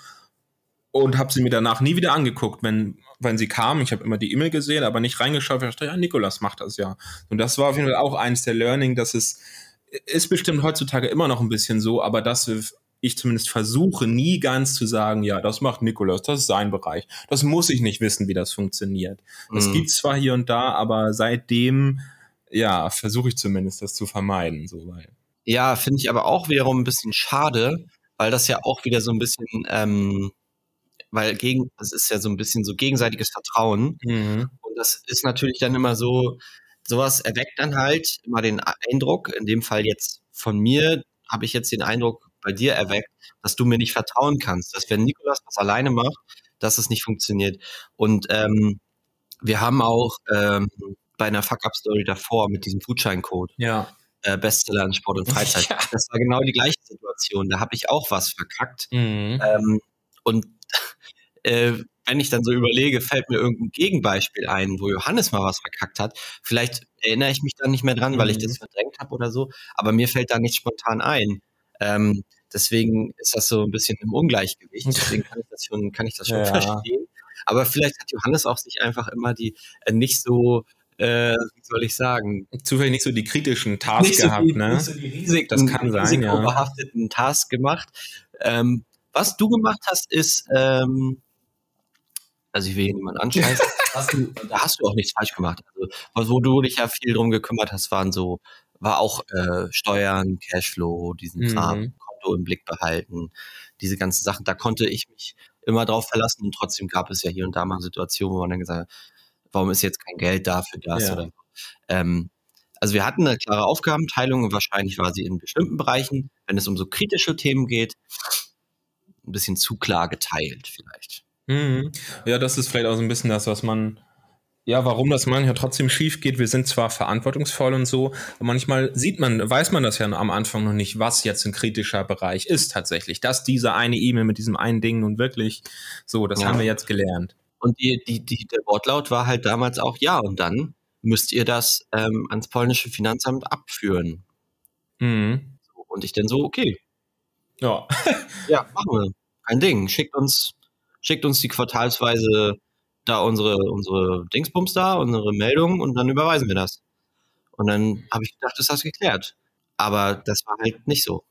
B: und habe sie mir danach nie wieder angeguckt, wenn, wenn sie kam. Ich habe immer die E-Mail gesehen, aber nicht reingeschaut. Ich dachte, ja, Nikolas macht das ja. Und das war auf jeden Fall auch eins der Learning, dass es ist bestimmt heutzutage immer noch ein bisschen so, aber dass ich zumindest versuche, nie ganz zu sagen, ja, das macht Nikolas, das ist sein Bereich. Das muss ich nicht wissen, wie das funktioniert. Das mhm. gibt zwar hier und da, aber seitdem, ja, versuche ich zumindest, das zu vermeiden. So.
A: Ja, finde ich aber auch wiederum ein bisschen schade, weil das ja auch wieder so ein bisschen ähm, weil gegen, es ist ja so ein bisschen so gegenseitiges Vertrauen. Mhm. Und das ist natürlich dann immer so, sowas erweckt dann halt immer den Eindruck, in dem Fall jetzt von mir, habe ich jetzt den Eindruck bei dir erweckt, dass du mir nicht vertrauen kannst, dass wenn Nikolas was alleine macht, dass es nicht funktioniert. Und ähm, wir haben auch ähm, bei einer Fuck-Up-Story davor mit diesem Gutscheincode.
B: Ja.
A: Äh, Bestseller in Sport und Freizeit. Ja. Das war genau die gleiche Situation. Da habe ich auch was verkackt. Mhm. Ähm, und äh, wenn ich dann so überlege, fällt mir irgendein Gegenbeispiel ein, wo Johannes mal was verkackt hat. Vielleicht erinnere ich mich dann nicht mehr dran, mhm. weil ich das mhm. verdrängt habe oder so. Aber mir fällt da nicht spontan ein. Ähm, deswegen ist das so ein bisschen im Ungleichgewicht. Deswegen kann ich das schon, kann ich das schon ja. verstehen. Aber vielleicht hat Johannes auch sich einfach immer die äh, nicht so äh, wie soll ich sagen?
B: Zufällig nicht so die kritischen Tasks gehabt, so die, ne? Nicht so die
A: Risiken, das kann sein, risikobehafteten ja. Tasks gemacht. Ähm, was du gemacht hast, ist, ähm, also ich will hier niemanden anscheißen, hast du, da hast du auch nichts falsch gemacht. Also, wo du dich ja viel drum gekümmert hast, waren so, war auch äh, Steuern, Cashflow, diesen mhm. Kram, Konto im Blick behalten, diese ganzen Sachen. Da konnte ich mich immer drauf verlassen und trotzdem gab es ja hier und da mal Situationen, wo man dann gesagt hat, warum ist jetzt kein Geld da für das ja. oder ähm, also wir hatten eine klare Aufgabenteilung und wahrscheinlich war sie in bestimmten Bereichen, wenn es um so kritische Themen geht, ein bisschen zu klar geteilt vielleicht.
B: Mhm. Ja, das ist vielleicht auch so ein bisschen das, was man, ja, warum das manchmal trotzdem schief geht. Wir sind zwar verantwortungsvoll und so, aber manchmal sieht man, weiß man das ja am Anfang noch nicht, was jetzt ein kritischer Bereich ist tatsächlich. Dass diese eine E-Mail mit diesem einen Ding nun wirklich so, das ja. haben wir jetzt gelernt.
A: Und die, die, die, der Wortlaut war halt damals auch, ja, und dann müsst ihr das ähm, ans polnische Finanzamt abführen. Mhm. Und ich dann so, okay.
B: Ja.
A: ja, machen wir kein Ding. Schickt uns, schickt uns die quartalsweise da unsere, unsere Dingsbums da, unsere Meldung und dann überweisen wir das. Und dann habe ich gedacht, das hast du geklärt. Aber das war halt nicht so.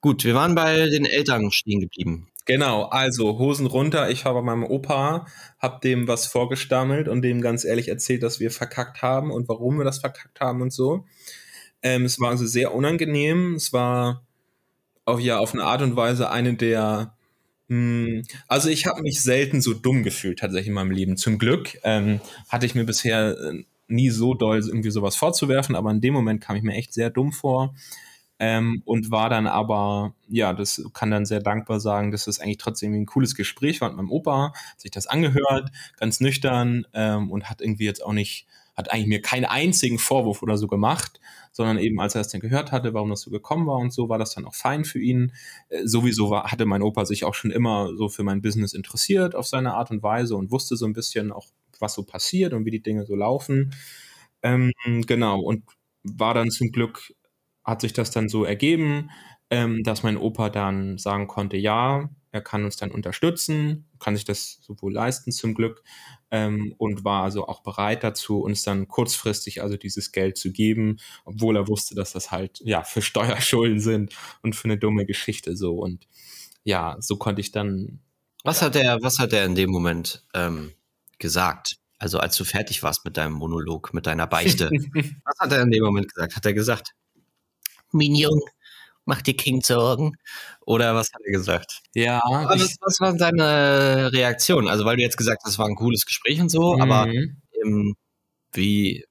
A: Gut, wir waren bei den Eltern stehen geblieben.
B: Genau, also Hosen runter. Ich war bei meinem Opa, hab dem was vorgestammelt und dem ganz ehrlich erzählt, dass wir verkackt haben und warum wir das verkackt haben und so. Ähm, es war also sehr unangenehm. Es war auf, ja, auf eine Art und Weise eine der also ich habe mich selten so dumm gefühlt tatsächlich in meinem Leben. Zum Glück ähm, hatte ich mir bisher äh, nie so doll irgendwie sowas vorzuwerfen, aber in dem Moment kam ich mir echt sehr dumm vor. Ähm, und war dann aber, ja, das kann dann sehr dankbar sagen, dass das eigentlich trotzdem ein cooles Gespräch war mit meinem Opa, hat sich das angehört, ganz nüchtern ähm, und hat irgendwie jetzt auch nicht, hat eigentlich mir keinen einzigen Vorwurf oder so gemacht, sondern eben als er es dann gehört hatte, warum das so gekommen war und so, war das dann auch fein für ihn. Äh, sowieso war, hatte mein Opa sich auch schon immer so für mein Business interessiert auf seine Art und Weise und wusste so ein bisschen auch, was so passiert und wie die Dinge so laufen. Ähm, genau, und war dann zum Glück, hat sich das dann so ergeben, ähm, dass mein Opa dann sagen konnte, ja, er kann uns dann unterstützen, kann sich das sowohl leisten zum Glück ähm, und war also auch bereit dazu, uns dann kurzfristig also dieses Geld zu geben, obwohl er wusste, dass das halt ja für Steuerschulden sind und für eine dumme Geschichte so und ja, so konnte ich dann.
A: Was hat er, was hat er in dem Moment ähm, gesagt? Also als du fertig warst mit deinem Monolog, mit deiner Beichte, was hat er in dem Moment gesagt? Hat er gesagt, Minion, mach dir King Sorgen? Oder was hat er gesagt?
B: Ja.
A: Was, was war seine Reaktion? Also, weil du jetzt gesagt hast, es war ein cooles Gespräch und so, mhm. aber ähm, wie,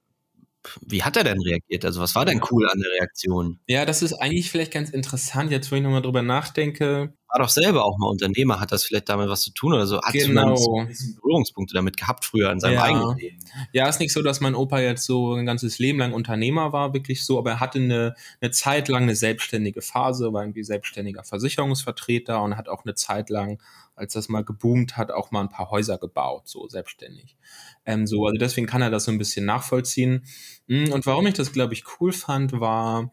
A: wie hat er denn reagiert? Also, was war denn cool an der Reaktion?
B: Ja, das ist eigentlich vielleicht ganz interessant, jetzt wo ich nochmal drüber nachdenke.
A: War doch selber auch mal Unternehmer, hat das vielleicht damit was zu tun oder so? Hat
B: genau.
A: du Berührungspunkte damit gehabt früher in seinem
B: ja.
A: eigenen Leben?
B: Ja, ist nicht so, dass mein Opa jetzt so ein ganzes Leben lang Unternehmer war, wirklich so, aber er hatte eine, eine Zeit lang eine selbstständige Phase, war irgendwie selbstständiger Versicherungsvertreter und hat auch eine Zeit lang als das mal geboomt hat, auch mal ein paar Häuser gebaut, so selbstständig. Ähm, so, also deswegen kann er das so ein bisschen nachvollziehen. Hm, und warum ich das, glaube ich, cool fand, war,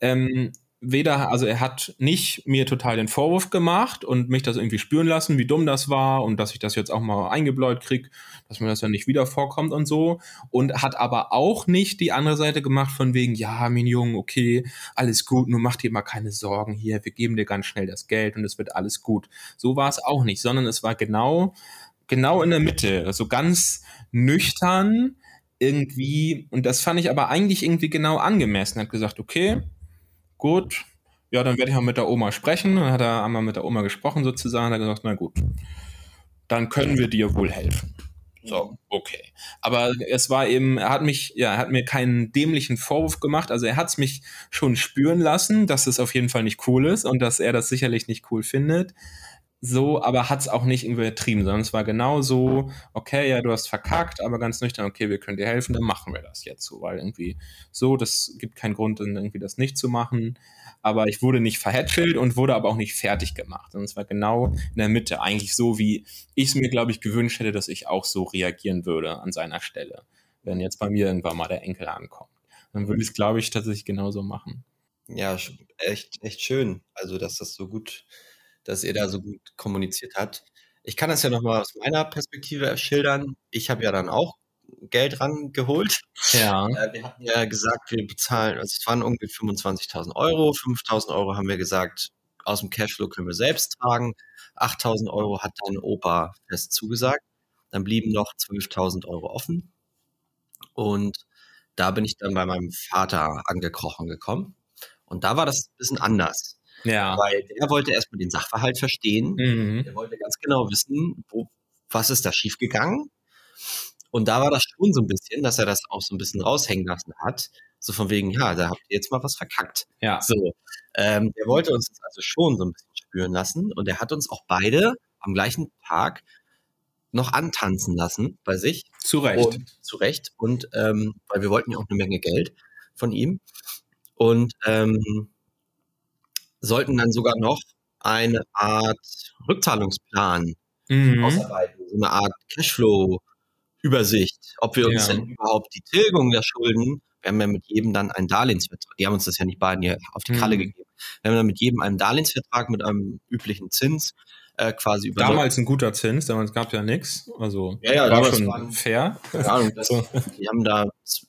B: ähm, weder, also er hat nicht mir total den Vorwurf gemacht und mich das irgendwie spüren lassen, wie dumm das war und dass ich das jetzt auch mal eingebläut krieg, dass mir das ja nicht wieder vorkommt und so. Und hat aber auch nicht die andere Seite gemacht von wegen, ja, mein Junge, okay, alles gut, nur mach dir mal keine Sorgen hier, wir geben dir ganz schnell das Geld und es wird alles gut. So war es auch nicht, sondern es war genau, genau in der Mitte, also ganz nüchtern irgendwie, und das fand ich aber eigentlich irgendwie genau angemessen, hat gesagt, okay, gut, ja, dann werde ich mal mit der Oma sprechen. Dann hat er einmal mit der Oma gesprochen sozusagen, hat gesagt, na gut, dann können wir dir wohl helfen. So, okay. Aber es war eben, er hat mich, ja, er hat mir keinen dämlichen Vorwurf gemacht. Also er hat es mich schon spüren lassen, dass es auf jeden Fall nicht cool ist und dass er das sicherlich nicht cool findet so, aber hat es auch nicht irgendwie ertrieben, sondern es war genau so, okay, ja, du hast verkackt, aber ganz nüchtern, okay, wir können dir helfen, dann machen wir das jetzt so, weil irgendwie so, das gibt keinen Grund, dann irgendwie das nicht zu machen. Aber ich wurde nicht verhätschelt und wurde aber auch nicht fertig gemacht. Und es war genau in der Mitte, eigentlich so, wie ich es mir, glaube ich, gewünscht hätte, dass ich auch so reagieren würde an seiner Stelle, wenn jetzt bei mir irgendwann mal der Enkel ankommt. Dann würde ich es, glaube ich, tatsächlich genauso machen.
A: Ja, echt, echt schön. Also, dass das so gut dass ihr da so gut kommuniziert habt. Ich kann das ja nochmal aus meiner Perspektive schildern. Ich habe ja dann auch Geld rangeholt.
B: Ja.
A: Äh, wir hatten ja gesagt, wir bezahlen, also es waren irgendwie 25.000 Euro. 5.000 Euro haben wir gesagt, aus dem Cashflow können wir selbst tragen. 8.000 Euro hat dann Opa fest zugesagt. Dann blieben noch 12.000 Euro offen. Und da bin ich dann bei meinem Vater angekrochen gekommen. Und da war das ein bisschen anders.
B: Ja.
A: Weil der wollte erstmal den Sachverhalt verstehen.
B: Mhm.
A: Der wollte ganz genau wissen, wo, was ist da schiefgegangen. Und da war das schon so ein bisschen, dass er das auch so ein bisschen raushängen lassen hat. So von wegen, ja, da habt ihr jetzt mal was verkackt.
B: Ja.
A: So. Ähm, der wollte uns das also schon so ein bisschen spüren lassen. Und er hat uns auch beide am gleichen Tag noch antanzen lassen bei sich.
B: Zu Recht.
A: Und, zu Recht. Und ähm, weil wir wollten ja auch eine Menge Geld von ihm. Und ähm, sollten dann sogar noch eine Art Rückzahlungsplan mhm. ausarbeiten, so eine Art Cashflow-Übersicht, ob wir uns ja. denn überhaupt die Tilgung der Schulden, wir haben ja mit jedem dann einen Darlehensvertrag, die haben uns das ja nicht beiden hier auf die Kralle mhm. gegeben, wir haben dann mit jedem einen Darlehensvertrag mit einem üblichen Zins äh, quasi
B: über. Damals ein guter Zins, damals gab es ja nichts. Also
A: ja, ja,
B: war schon waren, fair.
A: Keine Ahnung, das, die haben da,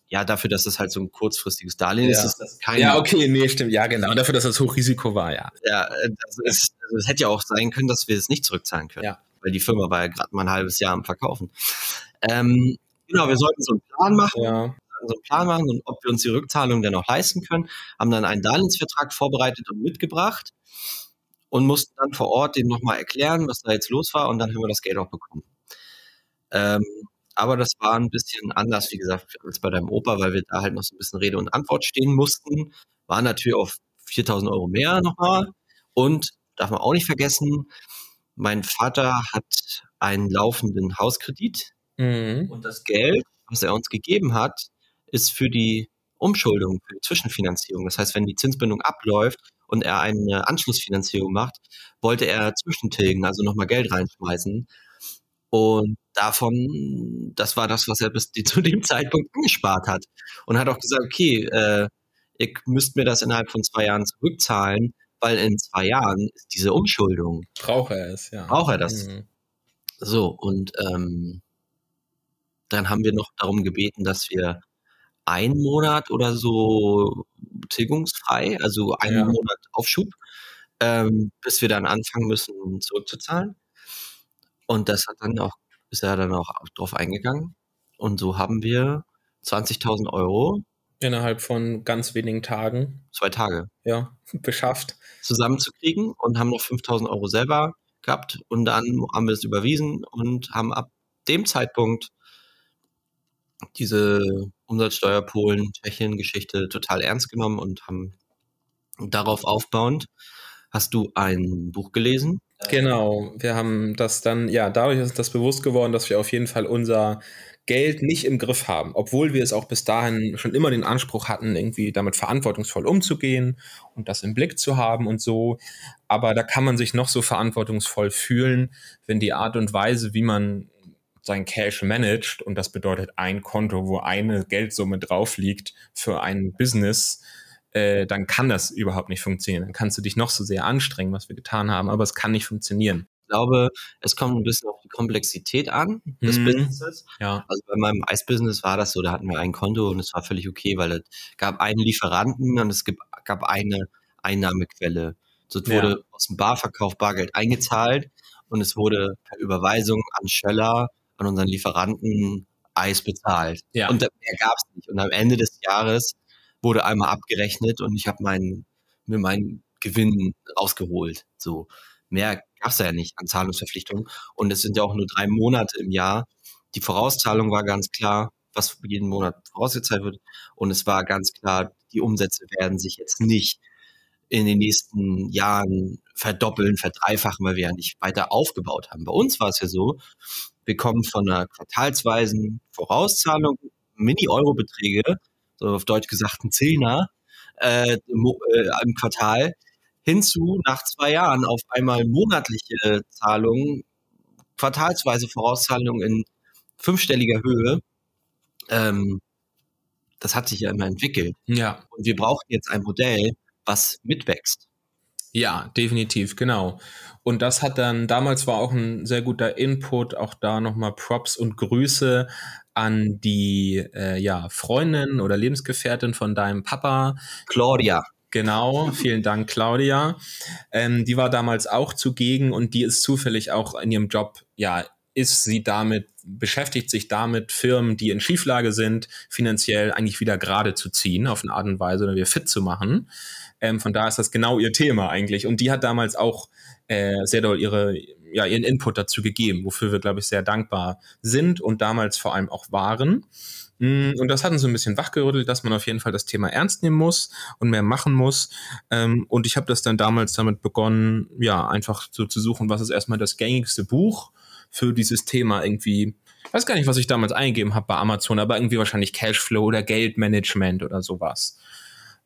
A: ja, dafür, dass das halt so ein kurzfristiges Darlehen
B: ja. ist, ist das kein. Ja, okay, nee, stimmt, ja, genau. Dafür, dass das Hochrisiko war, ja.
A: Ja, äh, das, ist, also es hätte ja auch sein können, dass wir es nicht zurückzahlen können. Ja. Weil die Firma war ja gerade mal ein halbes Jahr am Verkaufen. Ähm, genau, wir sollten so einen Plan machen. Ja so einen Plan machen und ob wir uns die Rückzahlung dann auch leisten können, haben dann einen Darlehensvertrag vorbereitet und mitgebracht und mussten dann vor Ort dem nochmal erklären, was da jetzt los war und dann haben wir das Geld auch bekommen. Ähm, aber das war ein bisschen anders, wie gesagt, als bei deinem Opa, weil wir da halt noch so ein bisschen Rede und Antwort stehen mussten. War natürlich auf 4000 Euro mehr nochmal. Und darf man auch nicht vergessen, mein Vater hat einen laufenden Hauskredit mhm. und das Geld, was er uns gegeben hat, ist für die Umschuldung, für die Zwischenfinanzierung. Das heißt, wenn die Zinsbindung abläuft, und er eine Anschlussfinanzierung macht, wollte er zwischentilgen, also nochmal Geld reinschmeißen. Und davon, das war das, was er bis zu dem Zeitpunkt angespart hat. Und hat auch gesagt, okay, äh, ihr müsst mir das innerhalb von zwei Jahren zurückzahlen, weil in zwei Jahren ist diese Umschuldung.
B: Braucht er es, ja.
A: Braucht er das. Mhm. So, und ähm, dann haben wir noch darum gebeten, dass wir einen Monat oder so tilgungsfrei, also einen ja. Monat Aufschub, ähm, bis wir dann anfangen müssen zurückzuzahlen. Und das hat dann auch, ist er dann auch drauf eingegangen. Und so haben wir 20.000 Euro.
B: Innerhalb von ganz wenigen Tagen.
A: Zwei Tage.
B: Ja, beschafft.
A: Zusammenzukriegen und haben noch 5.000 Euro selber gehabt. Und dann haben wir es überwiesen und haben ab dem Zeitpunkt diese Umsatzsteuer Polen, Tschechien Geschichte total ernst genommen und haben darauf aufbauend hast du ein Buch gelesen.
B: Genau, wir haben das dann, ja, dadurch ist das bewusst geworden, dass wir auf jeden Fall unser Geld nicht im Griff haben, obwohl wir es auch bis dahin schon immer den Anspruch hatten, irgendwie damit verantwortungsvoll umzugehen und das im Blick zu haben und so. Aber da kann man sich noch so verantwortungsvoll fühlen, wenn die Art und Weise, wie man sein Cash managt und das bedeutet ein Konto, wo eine Geldsumme drauf liegt für ein Business, äh, dann kann das überhaupt nicht funktionieren. Dann kannst du dich noch so sehr anstrengen, was wir getan haben, aber es kann nicht funktionieren.
A: Ich glaube, es kommt ein bisschen auf die Komplexität an des mhm. Businesses. Ja. Also bei meinem Eisbusiness war das so, da hatten wir ein Konto und es war völlig okay, weil es gab einen Lieferanten und es gab eine Einnahmequelle. So wurde ja. aus dem Barverkauf Bargeld eingezahlt und es wurde per Überweisung an Schöller an unseren Lieferanten Eis bezahlt. Ja. Und mehr gab es nicht. Und am Ende des Jahres wurde einmal abgerechnet und ich habe meinen, mir meinen Gewinn rausgeholt. So mehr gab es ja nicht an Zahlungsverpflichtungen. Und es sind ja auch nur drei Monate im Jahr. Die Vorauszahlung war ganz klar, was jeden Monat vorausgezahlt wird. Und es war ganz klar, die Umsätze werden sich jetzt nicht in den nächsten Jahren verdoppeln, verdreifachen, weil wir ja nicht weiter aufgebaut haben. Bei uns war es ja so, wir kommen von einer quartalsweisen Vorauszahlung, Mini-Euro-Beträge, so auf Deutsch gesagt ein Zehner äh, im, äh, im Quartal, hinzu nach zwei Jahren auf einmal monatliche Zahlungen, quartalsweise Vorauszahlungen in fünfstelliger Höhe. Ähm, das hat sich ja immer entwickelt.
B: Ja.
A: Und wir brauchen jetzt ein Modell, was mitwächst.
B: Ja, definitiv, genau. Und das hat dann, damals war auch ein sehr guter Input, auch da nochmal Props und Grüße an die äh, ja, Freundin oder Lebensgefährtin von deinem Papa.
A: Claudia.
B: Genau, vielen Dank, Claudia. Ähm, die war damals auch zugegen und die ist zufällig auch in ihrem Job, ja, ist sie damit, beschäftigt sich damit, Firmen, die in Schieflage sind, finanziell eigentlich wieder gerade zu ziehen, auf eine Art und Weise oder wieder fit zu machen. Ähm, von da ist das genau ihr Thema eigentlich. Und die hat damals auch äh, sehr doll ihre, ja, ihren Input dazu gegeben, wofür wir, glaube ich, sehr dankbar sind und damals vor allem auch waren. Mm, und das hat uns so ein bisschen wachgerüttelt, dass man auf jeden Fall das Thema ernst nehmen muss und mehr machen muss. Ähm, und ich habe das dann damals damit begonnen, ja, einfach so zu suchen, was ist erstmal das gängigste Buch für dieses Thema irgendwie. Weiß gar nicht, was ich damals eingegeben habe bei Amazon, aber irgendwie wahrscheinlich Cashflow oder Geldmanagement oder sowas.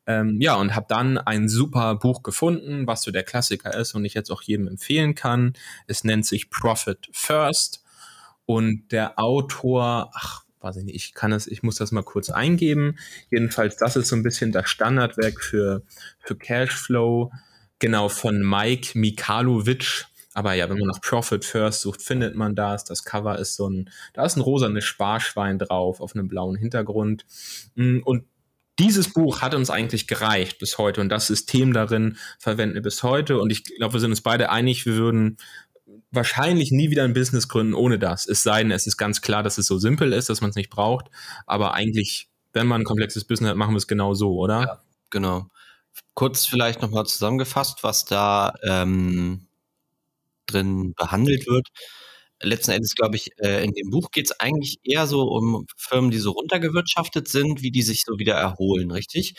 B: Ähm, ja, und habe dann ein super Buch gefunden, was so der Klassiker ist und ich jetzt auch jedem empfehlen kann. Es nennt sich Profit First und der Autor, ach, weiß ich nicht, ich kann es, ich muss das mal kurz eingeben. Jedenfalls, das ist so ein bisschen das Standardwerk für, für Cashflow, genau von Mike Mikalowitsch Aber ja, wenn man nach Profit First sucht, findet man das. Das Cover ist so ein, da ist ein rosanes Sparschwein drauf auf einem blauen Hintergrund. Mm, und dieses Buch hat uns eigentlich gereicht bis heute und das System darin verwenden wir bis heute. Und ich glaube, wir sind uns beide einig, wir würden wahrscheinlich nie wieder ein Business gründen ohne das. Es sei denn, es ist ganz klar, dass es so simpel ist, dass man es nicht braucht. Aber eigentlich, wenn man ein komplexes Business hat, machen wir es genau so, oder? Ja,
A: genau. Kurz vielleicht nochmal zusammengefasst, was da ähm, drin behandelt wird. Letzten Endes, glaube ich, äh, in dem Buch geht es eigentlich eher so um Firmen, die so runtergewirtschaftet sind, wie die sich so wieder erholen, richtig?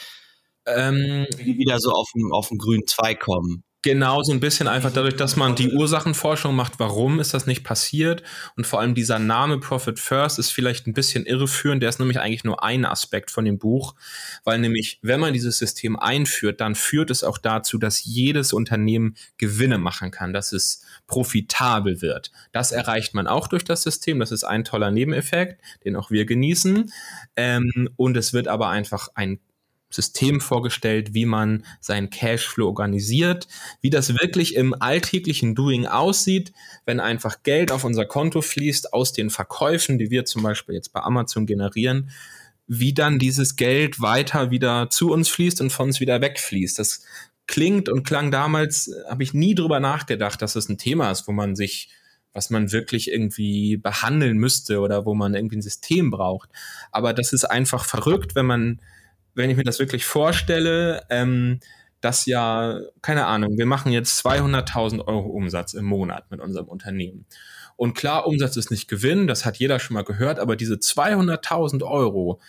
A: Ähm, wie die wieder so auf den, auf den grünen Zweig kommen.
B: Genau, so ein bisschen einfach dadurch, dass man die Ursachenforschung macht, warum ist das nicht passiert und vor allem dieser Name Profit First ist vielleicht ein bisschen irreführend, der ist nämlich eigentlich nur ein Aspekt von dem Buch, weil nämlich, wenn man dieses System einführt, dann führt es auch dazu, dass jedes Unternehmen Gewinne machen kann, dass es profitabel wird. Das erreicht man auch durch das System, das ist ein toller Nebeneffekt, den auch wir genießen ähm, und es wird aber einfach ein System vorgestellt, wie man seinen Cashflow organisiert, wie das wirklich im alltäglichen Doing aussieht, wenn einfach Geld auf unser Konto fließt aus den Verkäufen, die wir zum Beispiel jetzt bei Amazon generieren, wie dann dieses Geld weiter wieder zu uns fließt und von uns wieder wegfließt. Das klingt und klang damals, habe ich nie drüber nachgedacht, dass es ein Thema ist, wo man sich was man wirklich irgendwie behandeln müsste oder wo man irgendwie ein System braucht. Aber das ist einfach verrückt, wenn man wenn ich mir das wirklich vorstelle, ähm, dass ja, keine Ahnung, wir machen jetzt 200.000 Euro Umsatz im Monat mit unserem Unternehmen. Und klar, Umsatz ist nicht Gewinn, das hat jeder schon mal gehört, aber diese 200.000 Euro,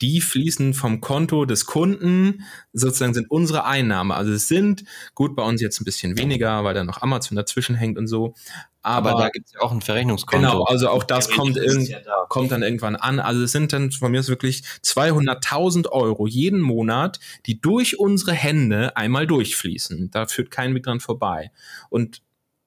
B: die fließen vom Konto des Kunden, sozusagen sind unsere Einnahme. Also es sind, gut, bei uns jetzt ein bisschen weniger, weil da noch Amazon dazwischen hängt und so. Aber, aber da gibt es ja auch ein Verrechnungskonto. Genau, also auch das kommt, ja da. kommt dann irgendwann an. Also es sind dann von mir ist wirklich 200.000 Euro jeden Monat, die durch unsere Hände einmal durchfließen. Da führt kein Weg dran vorbei. Und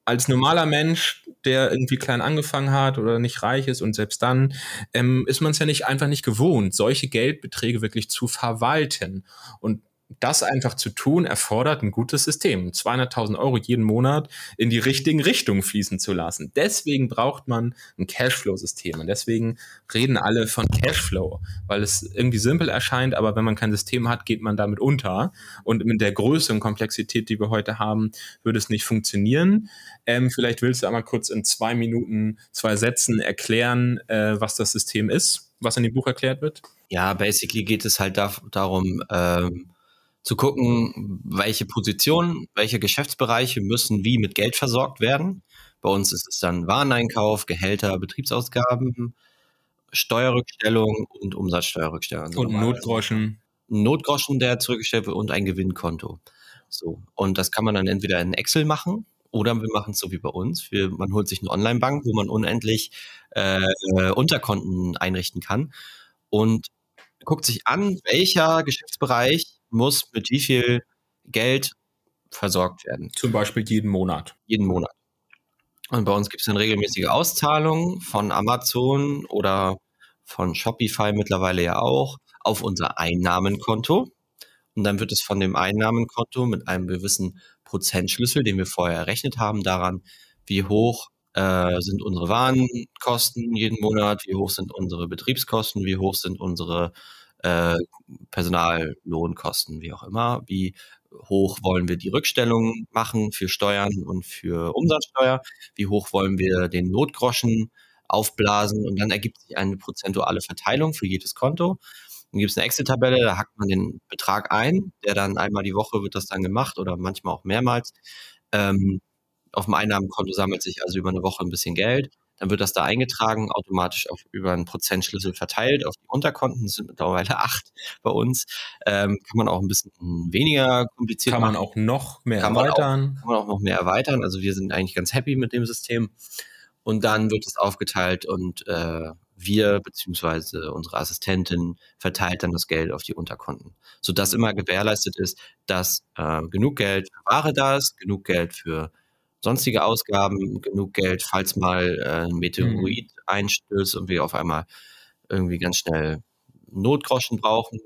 B: als normaler Mensch, der irgendwie klein angefangen hat oder nicht reich ist und selbst dann, ähm, ist man es ja nicht einfach nicht gewohnt, solche Geldbeträge wirklich zu verwalten. Und das einfach zu tun, erfordert ein gutes System. 200.000 Euro jeden Monat in die richtigen Richtungen fließen zu lassen. Deswegen braucht man ein Cashflow-System. Und deswegen reden alle von Cashflow, weil es irgendwie simpel erscheint, aber wenn man kein System hat, geht man damit unter. Und mit der Größe und Komplexität, die wir heute haben, würde es nicht funktionieren. Ähm, vielleicht willst du einmal kurz in zwei Minuten, zwei Sätzen erklären, äh, was das System ist, was in dem Buch erklärt wird.
A: Ja, basically geht es halt da, darum, ähm zu gucken, welche Positionen, welche Geschäftsbereiche müssen wie mit Geld versorgt werden. Bei uns ist es dann Wareneinkauf, Gehälter, Betriebsausgaben, Steuerrückstellung und Umsatzsteuerrückstellung.
B: Also und Notgroschen.
A: Notgroschen, der zurückgestellt wird und ein Gewinnkonto. So. Und das kann man dann entweder in Excel machen oder wir machen es so wie bei uns. Wir, man holt sich eine Online-Bank, wo man unendlich äh, Unterkonten einrichten kann und guckt sich an, welcher Geschäftsbereich muss mit wie viel Geld versorgt werden.
B: Zum Beispiel jeden Monat.
A: Jeden Monat. Und bei uns gibt es dann regelmäßige Auszahlungen von Amazon oder von Shopify mittlerweile ja auch auf unser Einnahmenkonto. Und dann wird es von dem Einnahmenkonto mit einem gewissen Prozentschlüssel, den wir vorher errechnet haben, daran, wie hoch äh, sind unsere Warenkosten jeden Monat, wie hoch sind unsere Betriebskosten, wie hoch sind unsere äh, Personallohnkosten, wie auch immer, wie hoch wollen wir die Rückstellung machen für Steuern und für Umsatzsteuer, wie hoch wollen wir den Notgroschen aufblasen und dann ergibt sich eine prozentuale Verteilung für jedes Konto. Dann gibt es eine Excel-Tabelle, da hackt man den Betrag ein, der dann einmal die Woche wird das dann gemacht oder manchmal auch mehrmals. Ähm, auf dem Einnahmenkonto sammelt sich also über eine Woche ein bisschen Geld. Dann wird das da eingetragen, automatisch auf, über einen Prozentschlüssel verteilt auf die Unterkonten. Das sind mittlerweile acht bei uns. Ähm, kann man auch ein bisschen weniger kompliziert
B: kann
A: machen.
B: Kann man auch noch mehr
A: kann
B: erweitern.
A: Man auch, kann man auch noch mehr erweitern. Also wir sind eigentlich ganz happy mit dem System. Und dann wird es aufgeteilt und äh, wir beziehungsweise unsere Assistentin verteilt dann das Geld auf die Unterkonten, sodass immer gewährleistet ist, dass äh, genug Geld für Ware da ist, genug Geld für sonstige Ausgaben, genug Geld, falls mal äh, ein Meteorit mhm. einstößt und wir auf einmal irgendwie ganz schnell Notgroschen brauchen,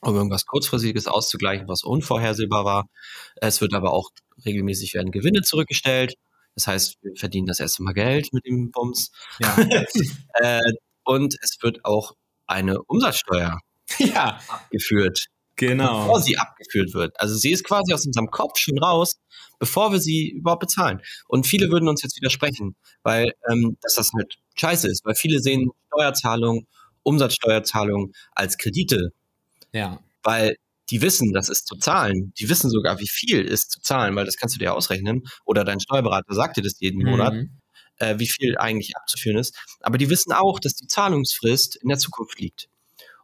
A: um irgendwas kurzfristiges auszugleichen, was unvorhersehbar war. Es wird aber auch regelmäßig werden Gewinne zurückgestellt. Das heißt, wir verdienen das erste Mal Geld mit dem Bums. Ja. äh, und es wird auch eine Umsatzsteuer ja. abgeführt. Genau. Bevor sie abgeführt wird. Also sie ist quasi aus unserem Kopf schon raus, bevor wir sie überhaupt bezahlen. Und viele würden uns jetzt widersprechen, weil ähm, dass das halt scheiße ist, weil viele sehen Steuerzahlungen, Umsatzsteuerzahlungen als Kredite. Ja. Weil die wissen, das ist zu zahlen. Die wissen sogar, wie viel ist zu zahlen, weil das kannst du dir ausrechnen. Oder dein Steuerberater sagt dir das jeden mhm. Monat, äh, wie viel eigentlich abzuführen ist. Aber die wissen auch, dass die Zahlungsfrist in der Zukunft liegt.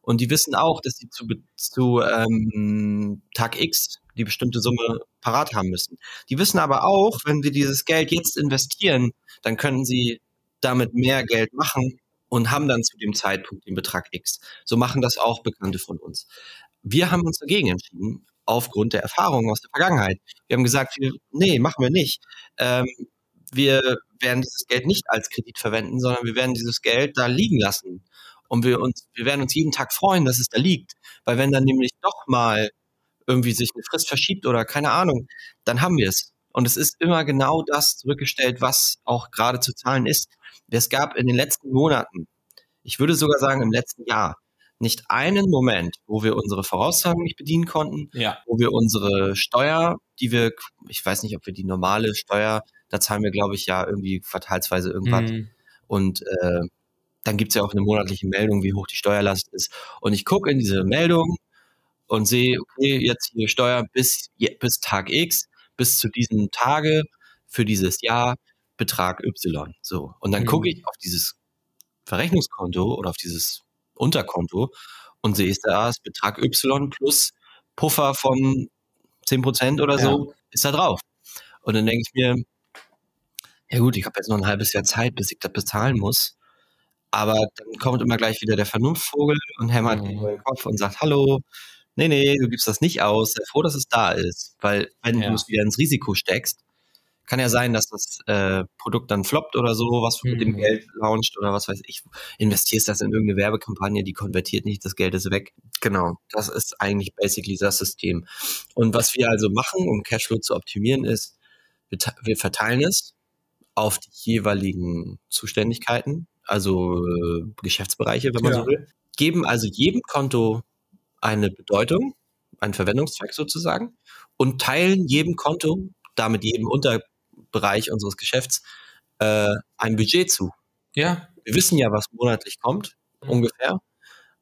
A: Und die wissen auch, dass sie zu, zu ähm, Tag X die bestimmte Summe parat haben müssen. Die wissen aber auch, wenn sie dieses Geld jetzt investieren, dann können sie damit mehr Geld machen und haben dann zu dem Zeitpunkt den Betrag X. So machen das auch Bekannte von uns. Wir haben uns dagegen entschieden, aufgrund der Erfahrungen aus der Vergangenheit. Wir haben gesagt, wir, nee, machen wir nicht. Ähm, wir werden dieses Geld nicht als Kredit verwenden, sondern wir werden dieses Geld da liegen lassen. Und wir uns, wir werden uns jeden Tag freuen, dass es da liegt. Weil wenn dann nämlich doch mal irgendwie sich eine Frist verschiebt oder keine Ahnung, dann haben wir es. Und es ist immer genau das zurückgestellt, was auch gerade zu zahlen ist. Es gab in den letzten Monaten, ich würde sogar sagen im letzten Jahr, nicht einen Moment, wo wir unsere Vorauszahlung nicht bedienen konnten, ja. wo wir unsere Steuer, die wir, ich weiß nicht, ob wir die normale Steuer, da zahlen wir, glaube ich, ja irgendwie quartalsweise irgendwas. Mhm. Und äh, dann gibt's ja auch eine monatliche Meldung, wie hoch die Steuerlast ist. Und ich gucke in diese Meldung und sehe, okay, jetzt hier Steuer bis, bis Tag X, bis zu diesem Tage für dieses Jahr Betrag Y. So. Und dann mhm. gucke ich auf dieses Verrechnungskonto oder auf dieses Unterkonto und sehe da ist Betrag Y plus Puffer von 10% oder so, ja. ist da drauf. Und dann denke ich mir, ja gut, ich habe jetzt noch ein halbes Jahr Zeit, bis ich das bezahlen muss. Aber dann kommt immer gleich wieder der Vernunftvogel und hämmert mhm. den Kopf und sagt, hallo, nee, nee, du gibst das nicht aus, sei froh, dass es da ist. Weil wenn ja. du es wieder ins Risiko steckst, kann ja sein, dass das äh, Produkt dann floppt oder so, was du mhm. mit dem mhm. Geld launcht oder was weiß ich. Investierst das in irgendeine Werbekampagne, die konvertiert nicht, das Geld ist weg. Genau, das ist eigentlich basically das System. Und was wir also machen, um Cashflow zu optimieren, ist, wir, wir verteilen es auf die jeweiligen Zuständigkeiten, also äh, Geschäftsbereiche, wenn man ja. so will. Geben also jedem Konto eine Bedeutung, einen Verwendungszweck sozusagen und teilen jedem Konto, damit jedem Unterbereich unseres Geschäfts, äh, ein Budget zu. Ja. Wir wissen ja, was monatlich kommt, mhm. ungefähr.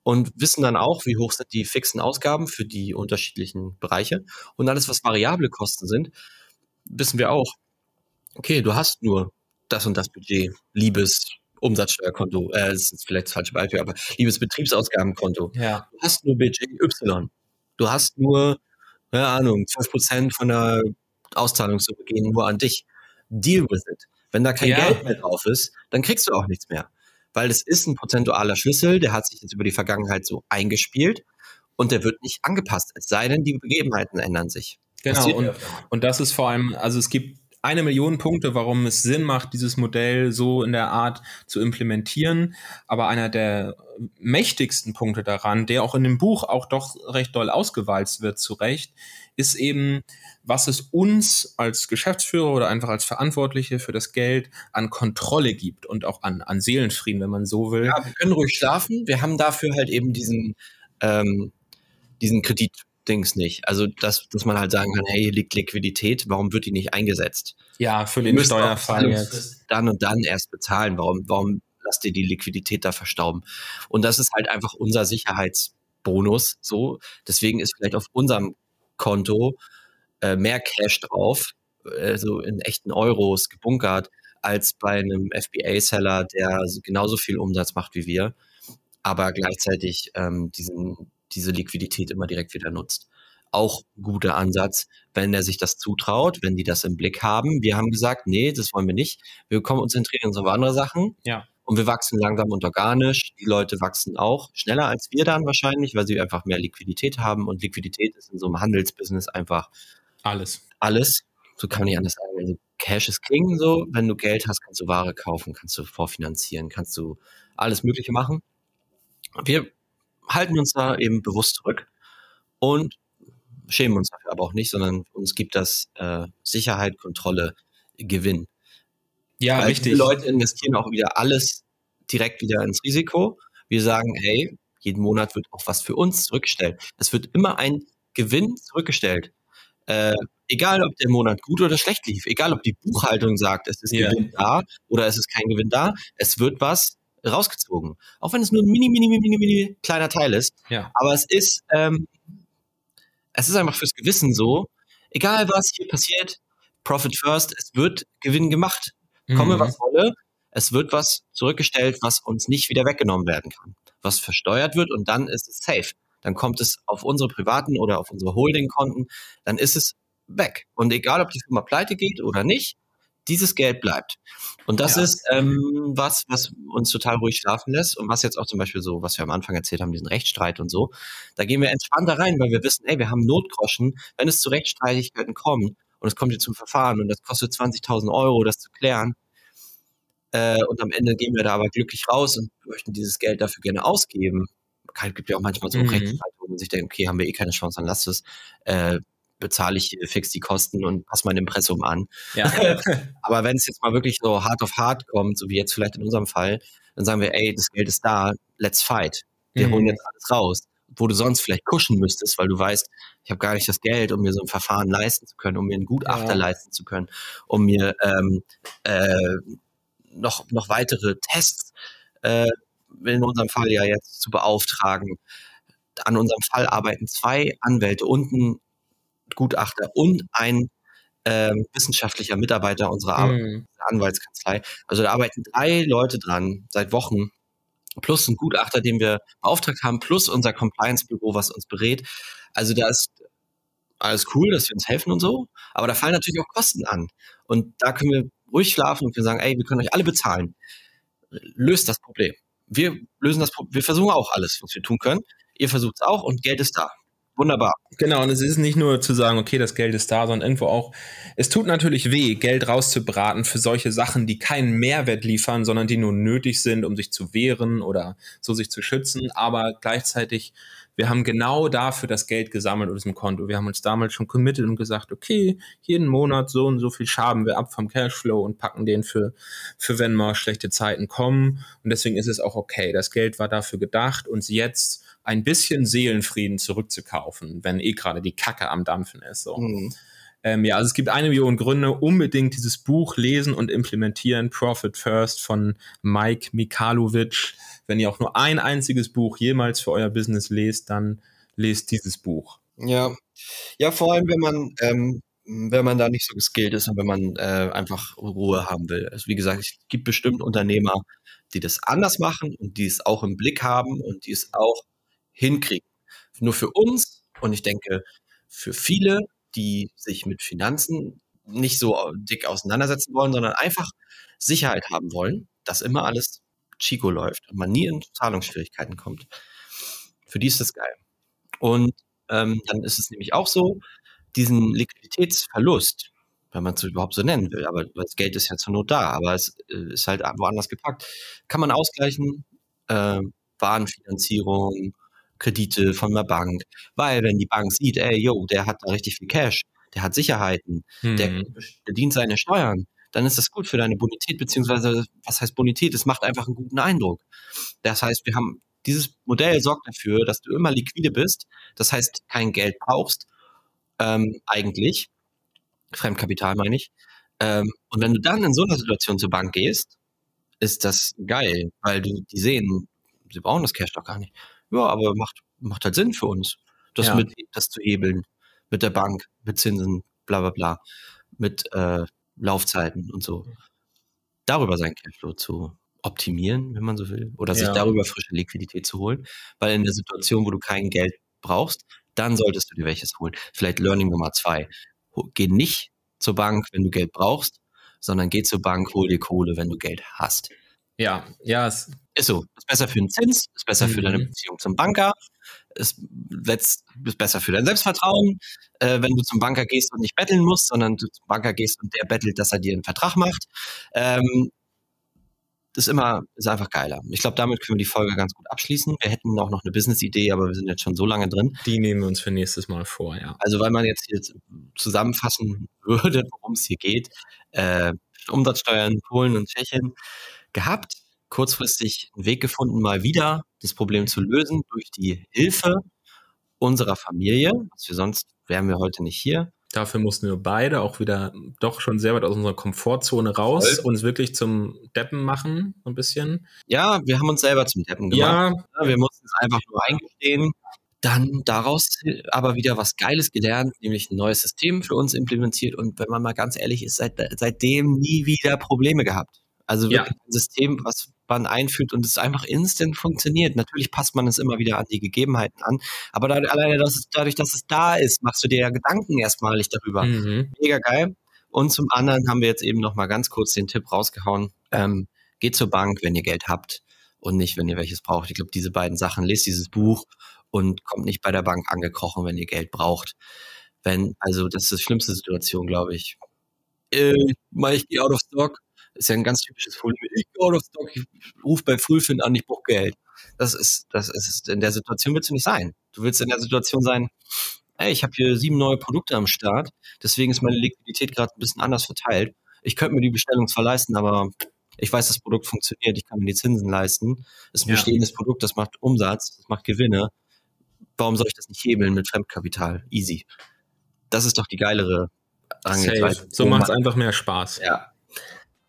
A: Und wissen dann auch, wie hoch sind die fixen Ausgaben für die unterschiedlichen Bereiche. Und alles, was variable Kosten sind, wissen wir auch. Okay, du hast nur das und das Budget, liebes Umsatzsteuerkonto, äh, das ist vielleicht das falsche Beispiel, aber liebes Betriebsausgabenkonto. Ja. Du hast nur Budget Y. Du hast nur, keine Ahnung, 12 Prozent von der Auszahlungssumme gehen nur an dich. Deal with it. Wenn da kein ja. Geld mehr drauf ist, dann kriegst du auch nichts mehr. Weil es ist ein prozentualer Schlüssel, der hat sich jetzt über die Vergangenheit so eingespielt und der wird nicht angepasst, es sei denn, die Begebenheiten ändern sich.
B: Genau, und, und das ist vor allem, also es gibt eine Million Punkte, warum es Sinn macht, dieses Modell so in der Art zu implementieren. Aber einer der mächtigsten Punkte daran, der auch in dem Buch auch doch recht doll ausgewalzt wird, zu Recht, ist eben, was es uns als Geschäftsführer oder einfach als Verantwortliche für das Geld an Kontrolle gibt und auch an, an Seelenfrieden, wenn man so will.
A: Ja, wir können ruhig schlafen. Wir haben dafür halt eben diesen, ähm, diesen Kredit Dings nicht. Also, dass, dass man halt sagen kann, hey, hier liegt Liquidität, warum wird die nicht eingesetzt?
B: Ja, für den Steuerfall
A: jetzt. Dann und dann erst bezahlen. Warum, warum lasst ihr die Liquidität da verstauben? Und das ist halt einfach unser Sicherheitsbonus. So, deswegen ist vielleicht auf unserem Konto äh, mehr Cash drauf, also in echten Euros gebunkert, als bei einem FBA-Seller, der genauso viel Umsatz macht wie wir, aber gleichzeitig ähm, diesen diese Liquidität immer direkt wieder nutzt. Auch guter Ansatz, wenn er sich das zutraut, wenn die das im Blick haben. Wir haben gesagt, nee, das wollen wir nicht. Wir konzentrieren uns auf andere Sachen. Ja. Und wir wachsen langsam und organisch. Die Leute wachsen auch schneller als wir dann wahrscheinlich, weil sie einfach mehr Liquidität haben. Und Liquidität ist in so einem Handelsbusiness einfach
B: alles.
A: Alles. So kann man nicht anders sagen. Also Cash ist King so. Wenn du Geld hast, kannst du Ware kaufen, kannst du vorfinanzieren, kannst du alles Mögliche machen. Wir halten uns da eben bewusst zurück und schämen uns dafür aber auch nicht, sondern uns gibt das äh, Sicherheit, Kontrolle, Gewinn.
B: Ja,
A: Weil
B: richtig.
A: Die Leute investieren auch wieder alles direkt wieder ins Risiko. Wir sagen, hey, jeden Monat wird auch was für uns zurückgestellt. Es wird immer ein Gewinn zurückgestellt. Äh, egal, ob der Monat gut oder schlecht lief, egal, ob die Buchhaltung sagt, es ist
B: Ja.
A: Gewinn da oder es ist kein Gewinn da, es wird was rausgezogen. Auch wenn es nur ein mini, mini, mini, mini kleiner Teil ist.
B: Ja.
A: Aber es ist, ähm, es ist einfach fürs Gewissen so, egal was hier passiert, Profit first, es wird Gewinn gemacht. Komme,
B: Mhm.
A: was wolle, es wird was zurückgestellt, was uns nicht wieder weggenommen werden kann. Was versteuert wird und dann ist es safe. Dann kommt es auf unsere privaten oder auf unsere Holding-Konten, dann ist es weg. Und egal, ob die Firma pleite geht oder nicht, dieses Geld bleibt. Und das
B: Ja.
A: ist ähm, was, was uns total ruhig schlafen lässt und was jetzt auch zum Beispiel so, was wir am Anfang erzählt haben, diesen Rechtsstreit und so, da gehen wir entspannter rein, weil wir wissen, ey, wir haben Notgroschen, wenn es zu Rechtsstreitigkeiten kommt und es kommt jetzt zum Verfahren und das kostet 20.000 Euro, das zu klären, äh, und am Ende gehen wir da aber glücklich raus und möchten dieses Geld dafür gerne ausgeben. Es gibt ja auch manchmal so
B: Mhm.
A: Rechtsstreite, wo man sich denkt, okay, haben wir eh keine Chance, dann lasst es, äh, bezahle ich fix die Kosten und passe mein Impressum an.
B: Ja.
A: Aber wenn es jetzt mal wirklich so hart auf hart kommt, so wie jetzt vielleicht in unserem Fall, dann sagen wir, ey, das Geld ist da, let's fight. Wir
B: Mhm.
A: holen jetzt alles raus. Wo du sonst vielleicht kuschen müsstest, weil du weißt, ich habe gar nicht das Geld, um mir so ein Verfahren leisten zu können, um mir einen Gutachter
B: Ja.
A: leisten zu können, um mir ähm, äh, noch, noch weitere Tests, äh, in unserem Fall ja jetzt zu beauftragen. An unserem Fall arbeiten zwei Anwälte und ein Gutachter und ein ähm, wissenschaftlicher Mitarbeiter unserer Arbeit.
B: Mhm.
A: Anwaltskanzlei. Also da arbeiten drei Leute dran seit Wochen, plus ein Gutachter, den wir beauftragt haben, plus unser Compliance-Büro, was uns berät. Also da ist alles cool, dass sie uns helfen und so, aber da fallen natürlich auch Kosten an. Und da können wir ruhig schlafen und wir sagen, ey, wir können euch alle bezahlen. Löst das Problem. Wir lösen das Problem. Wir versuchen auch alles, was wir tun können. Ihr versucht es auch und Geld ist da. Wunderbar.
B: Genau, und es ist nicht nur zu sagen, okay, das Geld ist da, sondern irgendwo auch, es tut natürlich weh, Geld rauszubraten für solche Sachen, die keinen Mehrwert liefern, sondern die nur nötig sind, um sich zu wehren oder so sich zu schützen. Aber gleichzeitig, wir haben genau dafür das Geld gesammelt auf diesem Konto. Wir haben uns damals schon committed und gesagt, okay, jeden Monat so und so viel schaben wir ab vom Cashflow und packen den für, für wenn mal schlechte Zeiten kommen. Und deswegen ist es auch okay. Das Geld war dafür gedacht, uns jetzt ein bisschen Seelenfrieden zurückzukaufen, wenn eh gerade die Kacke am Dampfen ist. So.
A: Mhm.
B: Ähm, ja, also es gibt eine Million Gründe, unbedingt dieses Buch lesen und implementieren. Profit First von Mike Mikhailovic. Wenn ihr auch nur ein einziges Buch jemals für euer Business lest, dann lest dieses Buch.
A: Ja, ja, vor allem, wenn man, ähm, wenn man da nicht so geskillt ist und wenn man äh, einfach Ruhe haben will. Also wie gesagt, es gibt bestimmt Unternehmer, die das anders machen und die es auch im Blick haben und die es auch hinkriegen. Nur für uns und ich denke für viele, die sich mit Finanzen nicht so dick auseinandersetzen wollen, sondern einfach Sicherheit haben wollen, dass immer alles Chico läuft und man nie in Zahlungsschwierigkeiten kommt. Für die ist das geil. Und ähm, dann ist es nämlich auch so, diesen Liquiditätsverlust, wenn man es überhaupt so nennen will, aber das Geld ist ja zur Not da, aber es äh, ist halt woanders gepackt, kann man ausgleichen, äh, Warenfinanzierung, Kredite von der Bank, weil wenn die Bank sieht, ey, yo, der hat da richtig viel Cash, der hat Sicherheiten, der
B: Hm.
A: bedient seine Steuern, dann ist das gut für deine Bonität, beziehungsweise, was heißt Bonität? Es macht einfach einen guten Eindruck. Das heißt, wir haben, dieses Modell sorgt dafür, dass du immer liquide bist, das heißt, kein Geld brauchst, ähm, eigentlich, Fremdkapital meine ich, ähm, und wenn du dann in so einer Situation zur Bank gehst, ist das geil, weil du, die sehen, sie brauchen das Cash doch gar nicht. Ja, aber macht, macht halt Sinn für uns, das
B: Ja.
A: mit, das zu hebeln, mit der Bank, mit Zinsen, bla, bla, bla, mit, äh, Laufzeiten und so. Darüber sein Cashflow zu optimieren, wenn man so will, oder sich
B: Ja.
A: darüber frische Liquidität zu holen, weil in der Situation, wo du kein Geld brauchst, dann solltest du dir welches holen. Vielleicht Learning Nummer zwei. Geh nicht zur Bank, wenn du Geld brauchst, sondern geh zur Bank, hol dir Kohle, wenn du Geld hast.
B: Ja, ja, es,
A: Ist so. Ist besser für den Zins, ist besser für deine
B: Mhm.
A: Beziehung zum Banker, ist, letzt, ist besser für dein Selbstvertrauen, äh, wenn du zum Banker gehst und nicht betteln musst, sondern du zum Banker gehst und der bettelt, dass er dir einen Vertrag macht. Ähm, das ist immer, ist einfach geiler. Ich glaube, damit können wir die Folge ganz gut abschließen. Wir hätten auch noch eine Business-Idee, aber wir sind jetzt schon so lange drin.
B: die nehmen wir uns für nächstes Mal vor, ja.
A: Also, weil man jetzt hier zusammenfassen würde, worum es hier geht. Äh, Umsatzsteuer in Polen und Tschechien gehabt, kurzfristig einen Weg gefunden, mal wieder das Problem zu lösen durch die Hilfe unserer Familie. Was wir sonst wären wir heute nicht hier.
B: Dafür mussten wir beide auch wieder doch schon sehr weit aus unserer Komfortzone raus, Voll. uns wirklich zum Deppen machen, ein bisschen.
A: Ja, wir haben uns selber zum Deppen gemacht. Ja. Wir mussten es einfach nur eingestehen. Dann daraus aber wieder was Geiles gelernt, nämlich ein neues System für uns implementiert und wenn man mal ganz ehrlich ist, seit, seitdem nie wieder Probleme gehabt. Also wirklich ja. ein System, was man einführt und es einfach instant funktioniert. Natürlich passt man es immer wieder an die Gegebenheiten an, aber da, alleine dass es, dadurch, dass es da ist, machst du dir ja Gedanken erstmalig darüber. Mhm. Mega geil. Und zum anderen haben wir jetzt eben noch mal ganz kurz den Tipp rausgehauen. Ähm, geht zur Bank, wenn ihr Geld habt und nicht, wenn ihr welches braucht. Ich glaube, diese beiden Sachen, lest dieses Buch und kommt nicht bei der Bank angekrochen, wenn ihr Geld braucht. Wenn, also das ist die schlimmste Situation, glaube ich. Äh, ich gehe out of stock ist ja ein ganz typisches Problem. Ich gehe out of stock, ich rufe bei Frühfind an, ich brauche Geld. Das ist, das ist, in der Situation willst du nicht sein. Du willst in der Situation sein, ey, ich habe hier sieben neue Produkte am Start, deswegen ist meine Liquidität gerade ein bisschen anders verteilt. Ich könnte mir die Bestellung zwar leisten, aber ich weiß, das Produkt funktioniert, ich kann mir die Zinsen leisten. Das ist ein ja. bestehendes Produkt, das macht Umsatz, das macht Gewinne. Warum soll ich das nicht hebeln mit Fremdkapital? Easy. Das ist doch die geilere
B: Angelegenheit. So macht es einfach mehr Spaß.
A: Ja,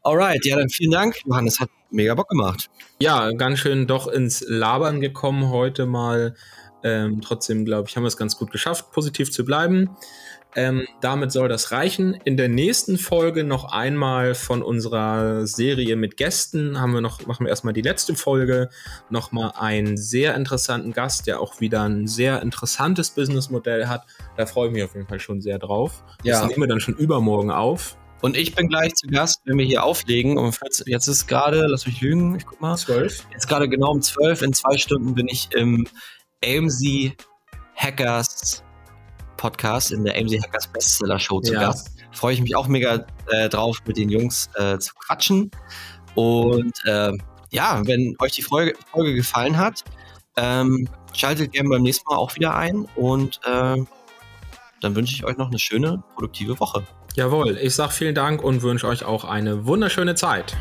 A: Alright, ja, dann vielen Dank, Johannes. Hat mega Bock gemacht.
B: Ja, ganz schön doch ins Labern gekommen heute mal. Ähm, trotzdem, glaube ich, haben wir es ganz gut geschafft, positiv zu bleiben. Ähm, damit soll das reichen. In der nächsten Folge noch einmal von unserer Serie mit Gästen haben wir noch, machen wir erstmal die letzte Folge, nochmal einen sehr interessanten Gast, der auch wieder ein sehr interessantes Businessmodell hat. Da freue ich mich auf jeden Fall schon sehr drauf. Ja. Das nehmen wir dann schon übermorgen auf.
A: Und ich bin gleich zu Gast, wenn wir hier auflegen. Um 14, jetzt ist gerade, lass mich lügen, ich guck mal. 12. Jetzt gerade genau um 12. In zwei Stunden bin ich im AMZ Hackers Podcast, in der AMZ Hackers Bestseller Show zu ja. Gast. Freue ich mich auch mega äh, drauf, mit den Jungs äh, zu quatschen. Und äh, ja, wenn euch die Folge, Folge gefallen hat, ähm, schaltet gerne beim nächsten Mal auch wieder ein. Und äh, dann wünsche ich euch noch eine schöne, produktive Woche.
B: Jawohl, ich sage vielen Dank und wünsche euch auch eine wunderschöne Zeit.